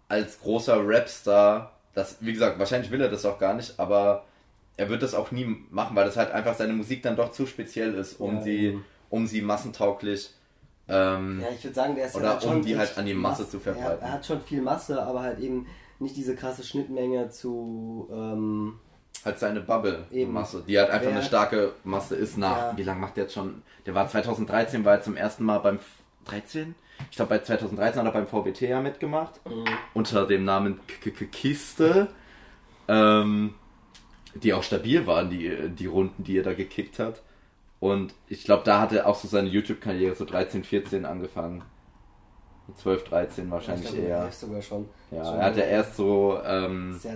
als großer Rapstar, das, wie gesagt, wahrscheinlich will er das auch gar nicht, aber er wird das auch nie machen, weil das halt einfach seine Musik dann doch zu speziell ist, um Ja, sie, um sie massentauglich ähm, ja, ich würde sagen, der ist Oder ja halt um die halt an die Masse Mass- zu verbreiten. Er, er hat schon viel Masse, aber halt eben nicht diese krasse Schnittmenge zu. Ähm, halt seine Eben. Bubble-Masse, die halt einfach Wer- eine starke Masse ist nach, Ja. wie lange macht der jetzt schon? Der war 2013, war er zum ersten Mal beim, 13? Ich glaube bei 2013 hat er beim VBT ja mitgemacht, unter dem Namen K- K- Kiste, ähm, die auch stabil waren, die, die Runden, die er da gekickt hat. Und ich glaube, da hat er auch so seine YouTube-Karriere so 13, 14 angefangen. 12, 13 wahrscheinlich ich glaube, eher. sogar schon. Ja, schon er hat ja erst so, ähm, ja.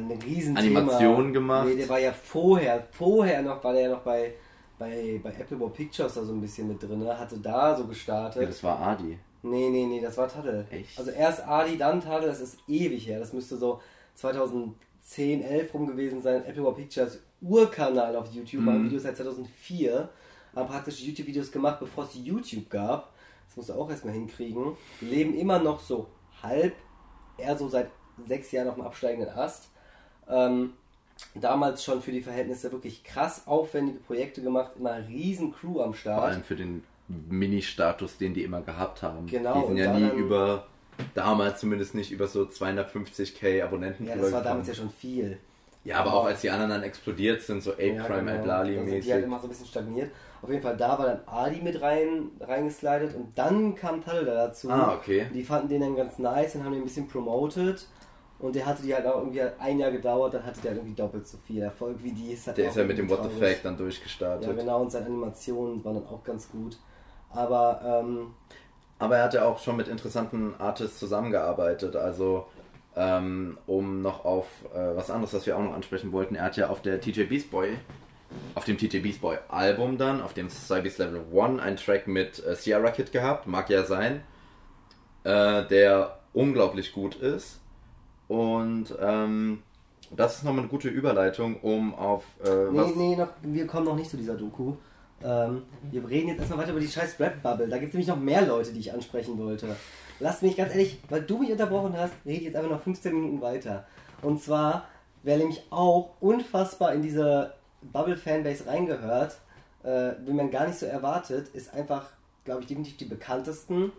Animationen gemacht. Nee, der war ja vorher, vorher noch, war der ja noch bei, bei, bei Apple War Pictures da so ein bisschen mit drin, ne? hatte da so gestartet. ja, das war Adi. Nee, nee, nee, das war Taddle. Echt? Also erst Adi, dann Taddle, das ist ewig her. Das müsste so 2010, 11 rum gewesen sein. Apple War Pictures Urkanal auf YouTube, Mhm. Videos seit 2004. Haben praktisch YouTube-Videos gemacht, bevor es YouTube gab. Das musst du auch erstmal hinkriegen. Die leben immer noch so halb, eher so seit sechs Jahren auf dem absteigenden Ast. Ähm, damals schon für die Verhältnisse wirklich krass aufwendige Projekte gemacht, immer riesen Crew am Start. Vor allem für den Mini-Status, den die immer gehabt haben. Genau, Die sind ja nie über, damals zumindest nicht über so 250k Abonnenten Ja, das war damals ja schon viel. Ja, aber auch als die anderen dann explodiert sind, so Ape Ja, Crime, genau. Ablali Da sind die halt mäßig. immer so ein bisschen stagniert. Auf jeden Fall, da war dann Adi mit rein, reingeslidet und dann kam Talda dazu. Ah, okay. Die fanden den dann ganz nice und haben den ein bisschen promoted. Und der hatte die halt auch irgendwie ein Jahr gedauert, dann hatte der irgendwie doppelt so viel Erfolg wie die. Ist halt Der ist ja mit dem What the. Fact dann durchgestartet. Ja, genau, und seine Animationen waren dann auch ganz gut. Aber, ähm, Aber er hat ja auch schon mit interessanten Artists zusammengearbeitet. Also, ähm, um noch auf äh, was anderes, was wir auch noch ansprechen wollten, er hat ja auf der TJ Beast Boy, auf dem TJ Beast Boy Album dann, auf dem Cybeast Level 1, einen Track mit äh, Sierra Kid gehabt, mag ja sein, äh, der unglaublich gut ist. Und ähm, das ist nochmal eine gute Überleitung, um auf äh, nee, was. nee, noch, wir kommen noch nicht zu dieser Doku. Ähm, wir reden jetzt erstmal weiter über die scheiß Rap-Bubble. Da gibt es nämlich noch mehr Leute, die ich ansprechen wollte. Lass mich ganz ehrlich, weil du mich unterbrochen hast, rede ich jetzt einfach noch 15 Minuten weiter. Und zwar, wer nämlich auch unfassbar in diese Bubble-Fanbase reingehört, äh, wie man gar nicht so erwartet, ist einfach, glaube ich, definitiv die bekanntesten,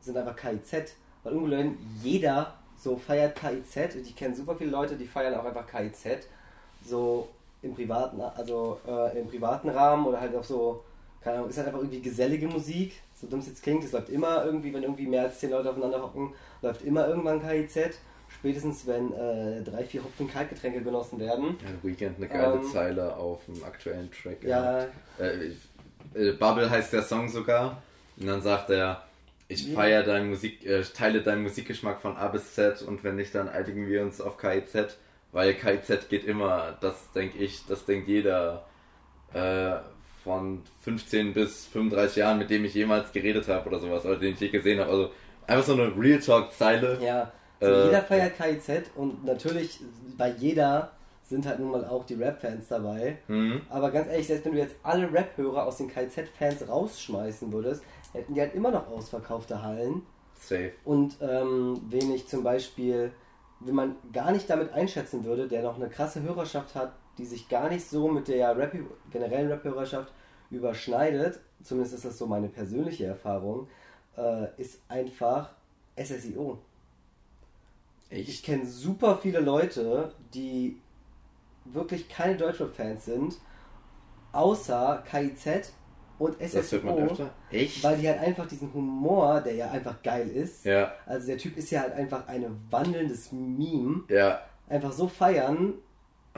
sind einfach KIZ. Weil ungelogen, jeder so feiert KIZ. Und ich kenne super viele Leute, die feiern auch einfach KIZ. So im privaten, also äh, im privaten Rahmen oder halt auch so, keine Ahnung, ist halt einfach irgendwie gesellige Musik. So dumm es jetzt klingt, es läuft immer irgendwie, wenn irgendwie mehr als 10 Leute aufeinander hocken, läuft immer irgendwann KIZ. Spätestens wenn äh, drei, vier Hopfen Kaltgetränke genossen werden. Ja, Weekend eine geile Ähm, Zeile auf dem aktuellen Track. Ja, Äh, äh, Bubble heißt der Song sogar. Und dann sagt er, ich feiere deinen Musik, äh, teile deinen Musikgeschmack von A bis Z und wenn nicht, dann einigen wir uns auf KIZ, weil KIZ geht immer, das denke ich, das denkt jeder äh, von 15 bis 35 Jahren, mit dem ich jemals geredet habe oder sowas, oder den ich je gesehen habe. Also einfach so eine Real Talk-Zeile. Ja, so Äh, jeder feiert KIZ und natürlich bei jeder sind halt nun mal auch die Rap-Fans dabei. Mhm. Aber ganz ehrlich, selbst wenn du jetzt alle Rap-Hörer aus den KIZ-Fans rausschmeißen würdest, hätten die halt immer noch ausverkaufte Hallen. Safe. Und ähm, wen ich zum Beispiel, wenn man gar nicht damit einschätzen würde, der noch eine krasse Hörerschaft hat, die sich gar nicht so mit der Rap generellen Rap-Hörerschaft überschneidet, zumindest ist das so meine persönliche Erfahrung, äh, ist einfach SSIO. Ich Ich, kenne super viele Leute, die wirklich keine Deutschrap-Fans sind, außer KIZ und das hört man öfter. Echt? weil die halt einfach diesen Humor, der ja einfach geil ist, Ja, also der Typ ist ja halt einfach ein wandelndes Meme, ja. einfach so feiern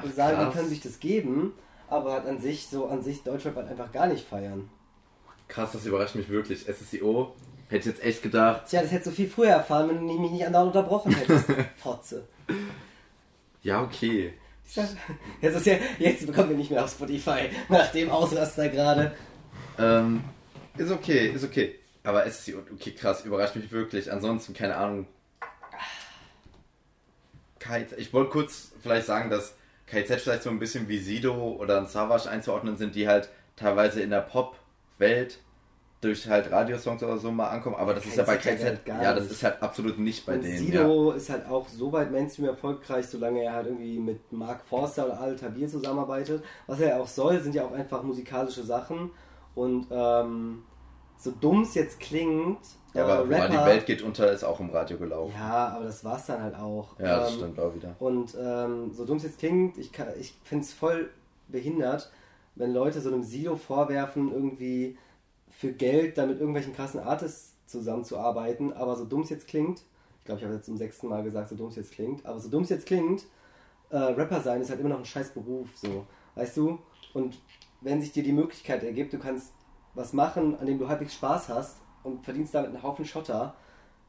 und sagen, krass. die können sich das geben, aber halt an sich, so an sich Deutschrap halt einfach gar nicht feiern. Krass, das überrascht mich wirklich. SSIO, hätte ich jetzt echt gedacht. Tja, das hättest du viel früher erfahren, wenn du mich nicht andauernd unterbrochen hättest. Fotze. Ja, okay. Jetzt, ist ja, jetzt bekommen wir nicht mehr auf Spotify, nach dem Ausraster gerade. Ähm, ist okay, ist okay. Aber SSIO, okay, krass, überrascht mich wirklich. Ansonsten, keine Ahnung. KIZ, ich wollte kurz vielleicht sagen, dass KIZ vielleicht so ein bisschen wie Sido oder ein Savage einzuordnen sind, die halt teilweise in der Pop-Welt durch halt Radiosongs oder so mal ankommen, aber das ist ja bei KIZ halt KIZ, gar ja, das ist halt absolut nicht bei Und denen. Ja. Sido ist halt auch so weit Mainstream erfolgreich, solange er halt irgendwie mit Mark Forster oder Al Tabir zusammenarbeitet. Was er ja auch soll, sind ja auch einfach musikalische Sachen. Und ähm, so dumm es jetzt klingt, Ja, aber äh, Rapper, die Welt geht unter ist auch im Radio gelaufen. Ja, aber das war's dann halt auch. Ja, das Ähm, stimmt auch wieder. Und ähm, so dumm es jetzt klingt, ich, kann- ich finde es voll behindert, wenn Leute so einem Silo vorwerfen, irgendwie für Geld dann mit irgendwelchen krassen Artists zusammenzuarbeiten. Aber so dumm es jetzt klingt, ich glaube, ich habe jetzt zum sechsten Mal gesagt, so dumm es jetzt klingt, aber so dumm es jetzt klingt, äh, Rapper sein ist halt immer noch ein scheiß Beruf, so. Weißt du? Und wenn sich dir die Möglichkeit ergibt, du kannst was machen, an dem du halbwegs Spaß hast und verdienst damit einen Haufen Schotter,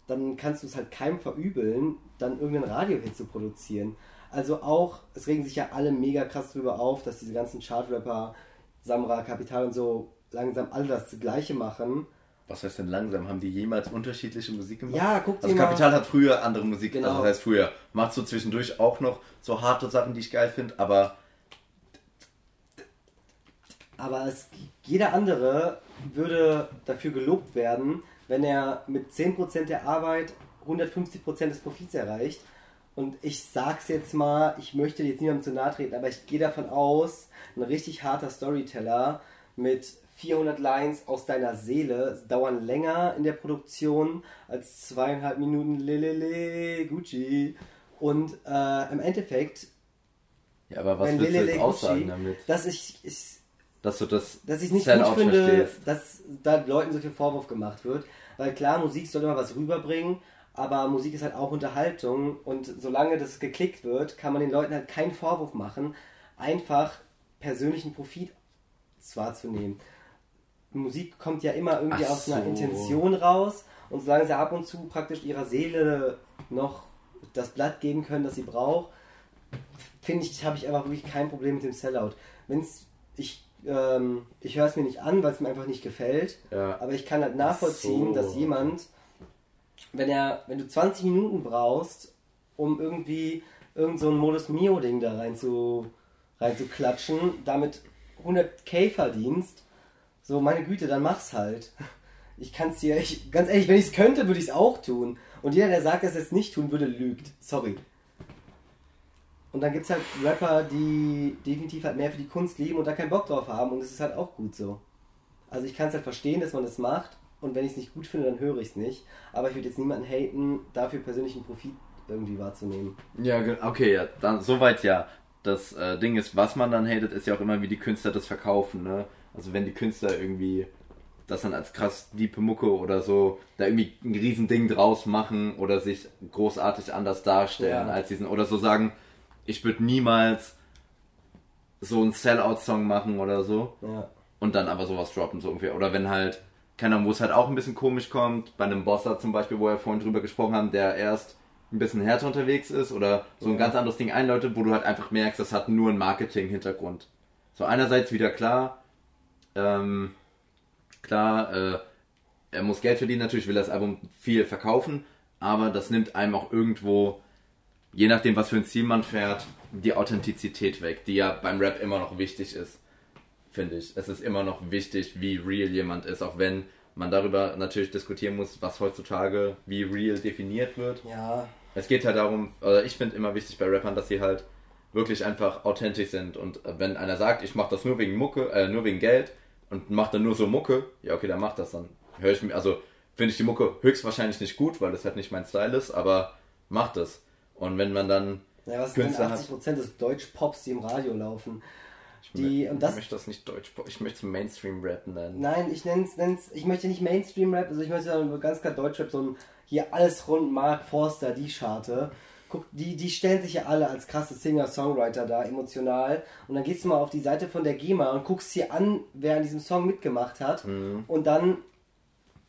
dann kannst du es halt keinem verübeln, dann irgendeinen Radiohit zu produzieren. Also auch, es regen sich ja alle mega krass drüber auf, dass diese ganzen Chartrapper, Samra, Kapital und so langsam alle das gleiche machen. Was heißt denn langsam? Haben die jemals unterschiedliche Musik gemacht? Ja, guck dir Also mal. Kapital hat früher andere Musik, Genau. also das heißt früher. Macht so zwischendurch auch noch so harte Sachen, die ich geil finde, aber Aber es, jeder andere würde dafür gelobt werden, wenn er mit 10% der Arbeit 150% des Profits erreicht. und ich sag's jetzt mal, ich möchte jetzt niemandem zu nahe treten, aber ich gehe davon aus, ein richtig harter Storyteller mit 400 Lines aus deiner Seele dauern länger in der Produktion als zweieinhalb Minuten Lelele Gucci. Und äh, im Endeffekt, Ja, aber was wenn willst du jetzt aussagen Gucci, damit? dass ich, ich Dass du das dass ich nicht gut finde, verstehst. dass da Leuten so viel Vorwurf gemacht wird. Weil klar, Musik soll immer was rüberbringen, aber Musik ist halt auch Unterhaltung und solange das geklickt wird, kann man den Leuten halt keinen Vorwurf machen, einfach persönlichen Profit zwar zu nehmen. Musik kommt ja immer irgendwie Ach aus einer so. Intention raus und solange sie ab und zu praktisch ihrer Seele noch das Blatt geben können, das sie braucht, finde ich, habe ich einfach wirklich kein Problem mit dem Sellout. Wenn's, ich ähm, ich höre es mir nicht an, weil es mir einfach nicht gefällt, Ja. aber ich kann halt nachvollziehen, so. dass jemand, wenn er, wenn du 20 Minuten brauchst, um irgendwie irgend so ein Modus Mio Ding da rein zu, rein zu klatschen, damit 100k verdienst, so meine Güte, dann mach's halt. Ich kann's dir, ich, ganz ehrlich, wenn ich es könnte, würde ich es auch tun. Und jeder, der sagt, dass er es nicht tun würde, lügt. Sorry. Und dann gibt's halt Rapper, die definitiv halt mehr für die Kunst lieben und da keinen Bock drauf haben und es ist halt auch gut so. Also ich kann es halt verstehen, dass man das macht und wenn ich es nicht gut finde, dann höre ich es nicht. Aber ich würde jetzt niemanden haten, dafür persönlichen Profit irgendwie wahrzunehmen. Ja, okay, ja, dann soweit ja. Das äh, Ding ist, was man dann hatet, ist ja auch immer, wie die Künstler das verkaufen, ne? Also wenn die Künstler irgendwie das dann als krass diepe Mucke oder so, da irgendwie ein Riesending draus machen oder sich großartig anders darstellen Ja. als diesen, oder so sagen, ich würde niemals so einen Sellout-Song machen oder so Ja. und dann aber sowas droppen, so ungefähr. Oder wenn halt, keine Ahnung, wo es halt auch ein bisschen komisch kommt, bei einem Bosser zum Beispiel, wo wir vorhin drüber gesprochen haben, der erst ein bisschen härter unterwegs ist oder so ein Ja. ganz anderes Ding einläutet, wo du halt einfach merkst, das hat nur einen Marketing-Hintergrund. So einerseits wieder klar, ähm, klar, äh, er muss Geld verdienen, natürlich will das Album viel verkaufen, aber das nimmt einem auch irgendwo, je nachdem, was für ein Ziel man fährt, die Authentizität weg, die ja beim Rap immer noch wichtig ist, finde ich. Es ist immer noch wichtig, wie real jemand ist, auch wenn man darüber natürlich diskutieren muss, was heutzutage wie real definiert wird. Ja. Es geht halt darum, oder ich finde immer wichtig bei Rappern, dass sie halt wirklich einfach authentisch sind. Und wenn einer sagt, ich mache das nur wegen Mucke, äh, nur wegen Geld und macht dann nur so Mucke, ja okay, dann macht das dann. Höre ich mir, also finde ich die Mucke höchstwahrscheinlich nicht gut, weil das halt nicht mein Style ist, aber macht es. Und wenn man dann Ja, was sind Künstler hat- 80% des Deutsch-Pops, die im Radio laufen? ich, Die- und das- ich möchte das nicht Deutsch, ich möchte Mainstream-Rap nennen. Nein, ich nenn's, nenn's, ich möchte nicht Mainstream-Rap, also ich möchte ganz klar Deutschrap, so ein hier alles rund, Mark Forster, die Scharte. Guck, die, die stellen sich ja alle als krasse Singer-Songwriter da, emotional. Und dann gehst du mal auf die Seite von der GEMA und guckst hier an, wer an diesem Song mitgemacht hat. Und dann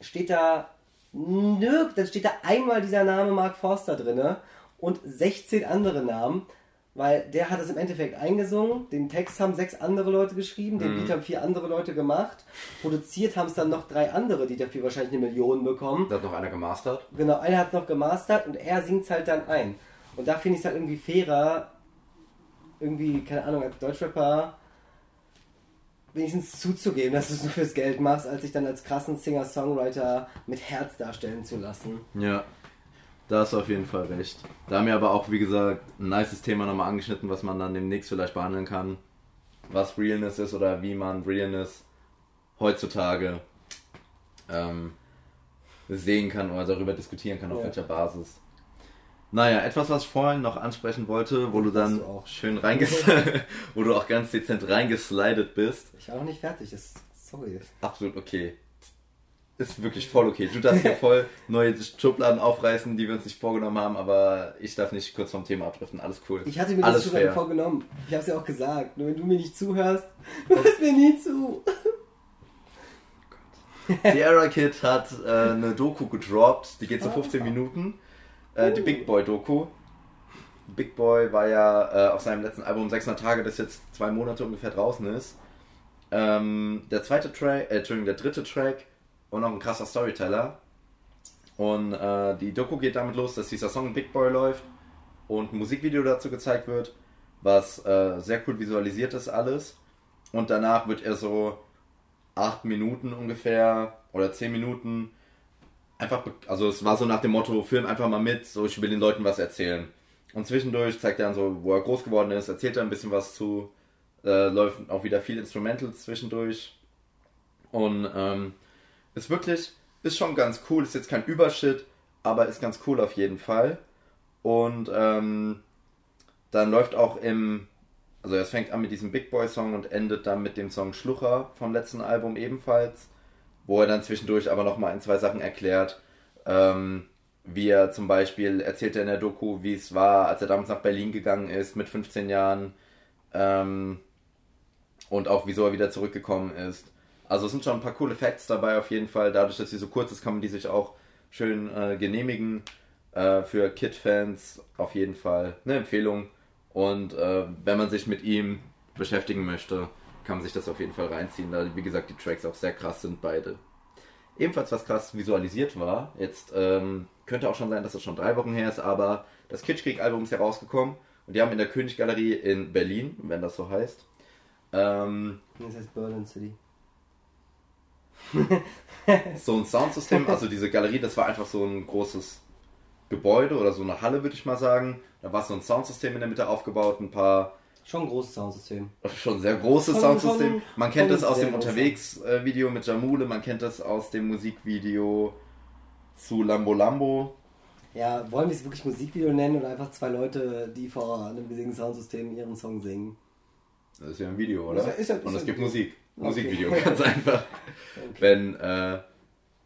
steht da nirg, dann steht da einmal dieser Name Mark Forster drinne und 16 andere Namen, weil der hat es im Endeffekt eingesungen, den Text haben sechs andere Leute geschrieben, den Beat haben vier andere Leute gemacht, produziert haben es dann noch drei andere, die dafür wahrscheinlich eine Million bekommen. Da hat noch einer gemastert. Genau, einer hat noch gemastert und er singt es halt dann ein. Und da finde ich es halt irgendwie fairer, irgendwie, keine Ahnung, als Deutschrapper wenigstens zuzugeben, dass du es nur fürs Geld machst, als sich dann als krassen Singer-Songwriter mit Herz darstellen zu lassen. Ja, da hast du auf jeden Fall recht. Da haben wir aber auch, wie gesagt, ein nices Thema nochmal angeschnitten, was man dann demnächst vielleicht behandeln kann. Was Realness ist oder wie man Realness heutzutage ähm, sehen kann oder darüber diskutieren kann, auf Ja. welcher Basis. Naja, etwas, was ich vorhin noch ansprechen wollte, wo du dann du auch. schön reinges wo du auch ganz dezent reingeslidet bist. Ich war noch nicht fertig, das, sorry. Absolut okay. Ist wirklich voll okay. Du darfst hier voll neue Schubladen aufreißen, die wir uns nicht vorgenommen haben, aber ich darf nicht kurz vom Thema abdriften. Alles cool. Ich hatte mir Alles das schon vorgenommen. Ich habe es ja auch gesagt. Nur wenn du mir nicht zuhörst, hörst mir nie zu. Sierra Kid hat äh, eine Doku gedroppt, die geht so Ah. 15 Minuten. Äh, die Big Boy Doku. Big Boy war ja äh, auf seinem letzten Album 600 Tage, das jetzt zwei Monate ungefähr draußen ist. Ähm, der zweite Track, äh, Entschuldigung, der dritte Track und noch ein krasser Storyteller. Und äh, die Doku geht damit los, dass dieser Song Big Boy läuft und ein Musikvideo dazu gezeigt wird, was äh, sehr cool visualisiert ist alles. Und danach wird er so acht Minuten ungefähr oder zehn Minuten einfach, also es war so nach dem Motto, film einfach mal mit, so ich will den Leuten was erzählen. und zwischendurch zeigt er dann so, wo er groß geworden ist, erzählt er ein bisschen was zu, äh, läuft auch wieder viel Instrumentals zwischendurch. Und ähm, ist wirklich, ist schon ganz cool, ist jetzt kein Übershit, aber ist ganz cool auf jeden Fall. Und ähm, dann läuft auch im, also es fängt an mit diesem Big Boy Song und endet dann mit dem Song Schlucher vom letzten Album ebenfalls, wo er dann zwischendurch aber nochmal ein, zwei Sachen erklärt. Ähm, wie er zum Beispiel erzählt er in der Doku, wie es war, als er damals nach Berlin gegangen ist mit 15 Jahren ähm, und auch wieso er wieder zurückgekommen ist. Also es sind schon ein paar coole Facts dabei auf jeden Fall. Dadurch, dass sie so kurz ist, kann man die sich auch schön äh, genehmigen. Äh, für Kid-Fans auf jeden Fall eine Empfehlung. Und äh, wenn man sich mit ihm beschäftigen möchte, kann man sich das auf jeden Fall reinziehen, da wie gesagt die Tracks auch sehr krass sind, beide. Ebenfalls was krass visualisiert war, jetzt ähm, könnte auch schon sein, dass es das schon drei Wochen her ist, aber das Kitschkrieg-Album ist herausgekommen und die haben in der Königgalerie in Berlin, wenn das so heißt. Ähm, das heißt Berlin City. so ein Soundsystem, also diese Galerie, das war einfach so ein großes Gebäude oder so eine Halle, würde ich mal sagen. Da war so ein Soundsystem in der Mitte aufgebaut, ein paar. Schon ein großes Soundsystem. Schon ein sehr großes schon, Soundsystem. Schon, man kennt das aus dem Unterwegs-Video mit Jamule, man kennt das aus dem Musikvideo zu Lambo Lambo. Ja, wollen wir es wirklich Musikvideo nennen oder einfach zwei Leute, die vor einem riesigen Soundsystem ihren Song singen? Das ist ja ein Video, oder? Ist ja, ist ja, ist Und es gibt Video. Musik. Okay. Musikvideo, ganz einfach. Okay. Wenn äh,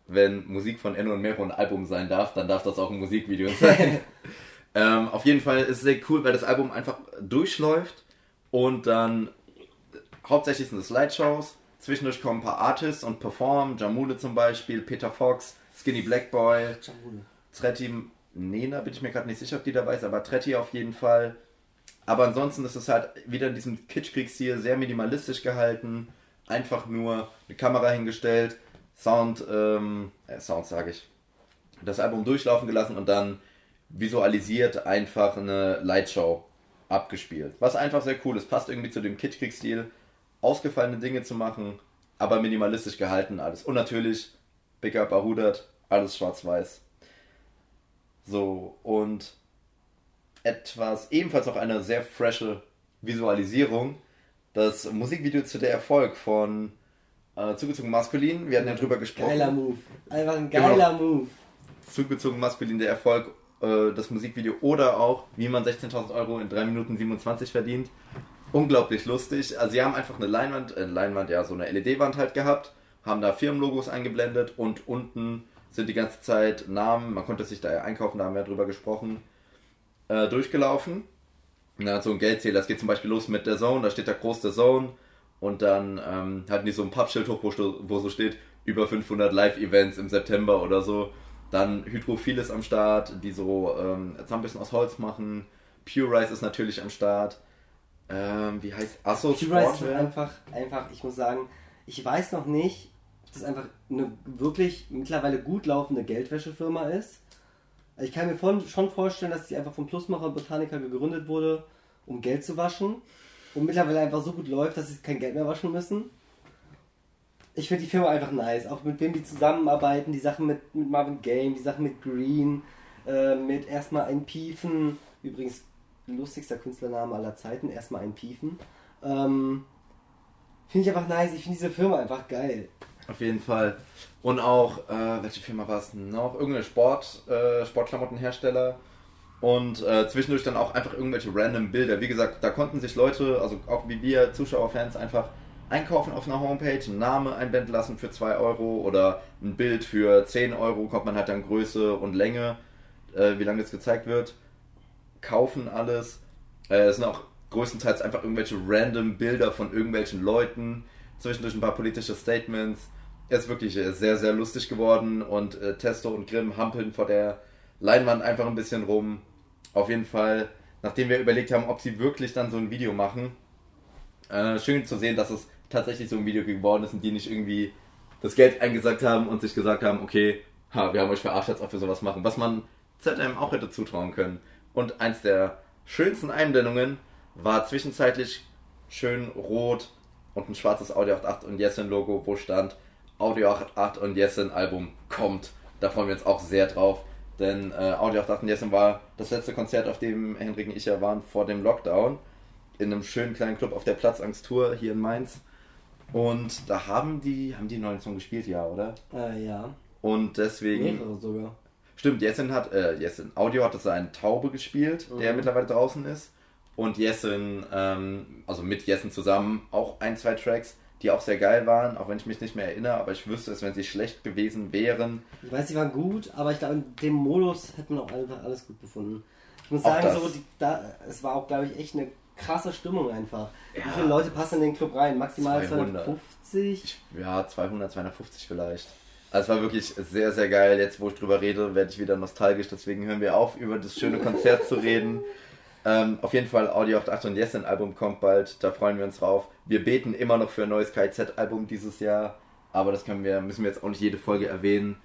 wenn Musik von Enno und Mero ein Album sein darf, dann darf das auch ein Musikvideo sein. ähm, auf jeden Fall ist es sehr cool, weil das Album einfach durchläuft und dann hauptsächlich sind es Slideshows. Zwischendurch kommen ein paar Artists und performen. Jamule zum Beispiel, Peter Fox, Skinny Black Boy. Tretti, Nena, bin ich mir gerade nicht sicher, ob die dabei ist, aber Tretti auf jeden Fall. Aber ansonsten ist es halt wieder in diesem Kitschkriegsstil sehr minimalistisch gehalten. Einfach nur eine Kamera hingestellt, Sound, ähm, äh, Sound sage ich, das Album durchlaufen gelassen und dann visualisiert einfach eine Lightshow abgespielt. Was einfach sehr cool ist, passt irgendwie zu dem Kitschkrieg-Stil, ausgefallene Dinge zu machen, aber minimalistisch gehalten alles. Und natürlich, Big Up Ahudert, alles schwarz-weiß. So, und etwas, ebenfalls auch eine sehr frische Visualisierung, das Musikvideo zu der Erfolg von äh, zugezogen maskulin, wir hatten ja drüber gesprochen. Geiler Move. Einfach ein geiler genau. Move. Zugezogen maskulin, der Erfolg, äh, das Musikvideo oder auch, wie man 16.000 Euro in 3 Minuten 27 verdient. Unglaublich lustig. Also sie haben einfach eine Leinwand, äh, Leinwand, ja, so eine LED-Wand halt gehabt, haben da Firmenlogos eingeblendet und unten sind die ganze Zeit Namen, man konnte sich da ja einkaufen, da haben wir drüber gesprochen, äh, durchgelaufen. Na, so ein Geldzähler, das geht zum Beispiel los mit der Zone, da steht da groß der Zone, und dann ähm, hatten die so ein Pappschild hoch, wo, wo so steht, über 500 Live-Events im September oder so. Dann Hydrophiles am Start, die so ähm, jetzt ein bisschen aus Holz machen. Pure Rice ist natürlich am Start. Ähm, wie heißt Asso Pure Rice ist einfach, einfach, ich muss sagen, ich weiß noch nicht, ob das einfach eine wirklich mittlerweile gut laufende Geldwäschefirma ist. Ich kann mir schon vorstellen, dass die einfach vom Plusmacher Botaniker gegründet wurde, um Geld zu waschen und mittlerweile einfach so gut läuft, dass sie kein Geld mehr waschen müssen. Ich finde die Firma einfach nice. Auch mit wem die zusammenarbeiten, die Sachen mit, mit Marvin Game, die Sachen mit Green, äh, mit erstmal ein Piefen. Übrigens, lustigster Künstlername aller Zeiten, erstmal ein Piefen. Ähm, finde ich einfach nice. Ich finde diese Firma einfach geil. Auf jeden Fall. Und auch, äh, welche Firma war es noch? Irgendeine Sport, äh, Sportklamottenhersteller und äh, zwischendurch dann auch einfach irgendwelche random Bilder. Wie gesagt, da konnten sich Leute, also auch wie wir Zuschauerfans, einfach einkaufen auf einer Homepage, einen Namen einblenden lassen für 2 Euro oder ein Bild für 10 Euro, kommt man halt dann Größe und Länge, äh, wie lange es gezeigt wird, kaufen alles. Äh, es sind auch größtenteils einfach irgendwelche random Bilder von irgendwelchen Leuten, zwischendurch ein paar politische Statements. Es ist wirklich äh, sehr, sehr lustig geworden und äh, Testo und Grimm hampeln vor der Leinwand einfach ein bisschen rum auf jeden Fall, nachdem wir überlegt haben, ob sie wirklich dann so ein Video machen, äh, schön zu sehen, dass es tatsächlich so ein Video geworden ist und die nicht irgendwie das Geld eingesagt haben und sich gesagt haben, okay, ha, wir haben euch verarscht, als ob wir sowas machen. Was man ZM auch hätte zutrauen können. Und eins der schönsten Einblendungen war zwischenzeitlich schön rot und ein schwarzes Audio 88 und Yesin Logo, wo stand Audio 88 und Yesin Album kommt. Da freuen wir uns auch sehr drauf. Denn äh, Audio 88 Jessen war das letzte Konzert, auf dem Henrik und ich ja waren vor dem Lockdown. In einem schönen kleinen Club auf der Platzangst Tour hier in Mainz. Und da haben die, haben die einen neuen Song gespielt, ja, oder? Äh, ja. Und deswegen. Mehrere sogar. Stimmt, Jessin hat, äh, Jessin, Audio hat seinen Taube gespielt, der Mhm. mittlerweile draußen ist. Und Jessin, ähm, also mit Jessin zusammen, auch ein, zwei Tracks, die auch sehr geil waren, auch wenn ich mich nicht mehr erinnere, aber ich wüsste es, wenn sie schlecht gewesen wären. Ich weiß, die waren gut, aber ich glaube, in dem Modus hätte man auch einfach alles gut befunden. Ich muss Auch sagen, so, die, da, es war auch, glaube ich, echt eine krasse Stimmung einfach. Wie Ja. viele Leute passen in den Club rein? Maximal 200. 250? Ich, ja, 200, 250 vielleicht. Also es war wirklich sehr, sehr geil. Jetzt, wo ich drüber rede, werde ich wieder nostalgisch. Deswegen hören wir auf, über das schöne Konzert zu reden. Ähm, auf jeden Fall, Audio 88 und Yes, ein Album kommt bald. Da freuen wir uns drauf. Wir beten immer noch für ein neues KZ-Album dieses Jahr. Aber das können wir, müssen wir jetzt auch nicht jede Folge erwähnen.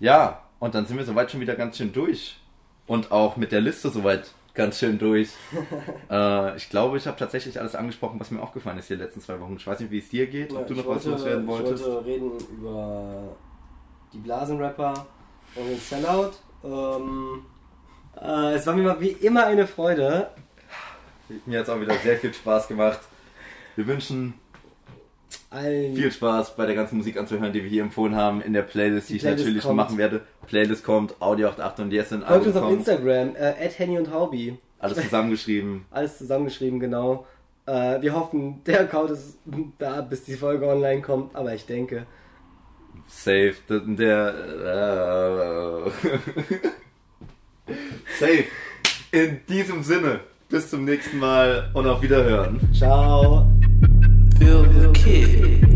Ja, und dann sind wir soweit schon wieder ganz schön durch. Und auch mit der Liste soweit ganz schön durch. äh, ich glaube, ich habe tatsächlich alles angesprochen, was mir aufgefallen ist die letzten zwei Wochen. Ich weiß nicht, wie es dir geht, ob Ja, du ich noch was wollte- loswerden wolltest. Ich wollte reden über die Blasenrapper und den Sellout. Ähm, äh, es war mir wie immer eine Freude. Mir hat es auch wieder sehr viel Spaß gemacht. Wir wünschen Allen viel Spaß bei der ganzen Musik anzuhören, die wir hier empfohlen haben in der Playlist, die, Die ich Playlist natürlich kommt. machen werde. Playlist kommt, Audio 88 und Yes in Folgt uns auf kommt. Instagram, äh, Henny und Haubi. Alles zusammengeschrieben. Alles zusammengeschrieben, genau. Äh, wir hoffen, der Account ist da, bis die Folge online kommt, aber ich denke. Safe. Der. der äh, Safe. In diesem Sinne. Bis zum nächsten Mal und auf Wiederhören. Ciao. Feel the kid.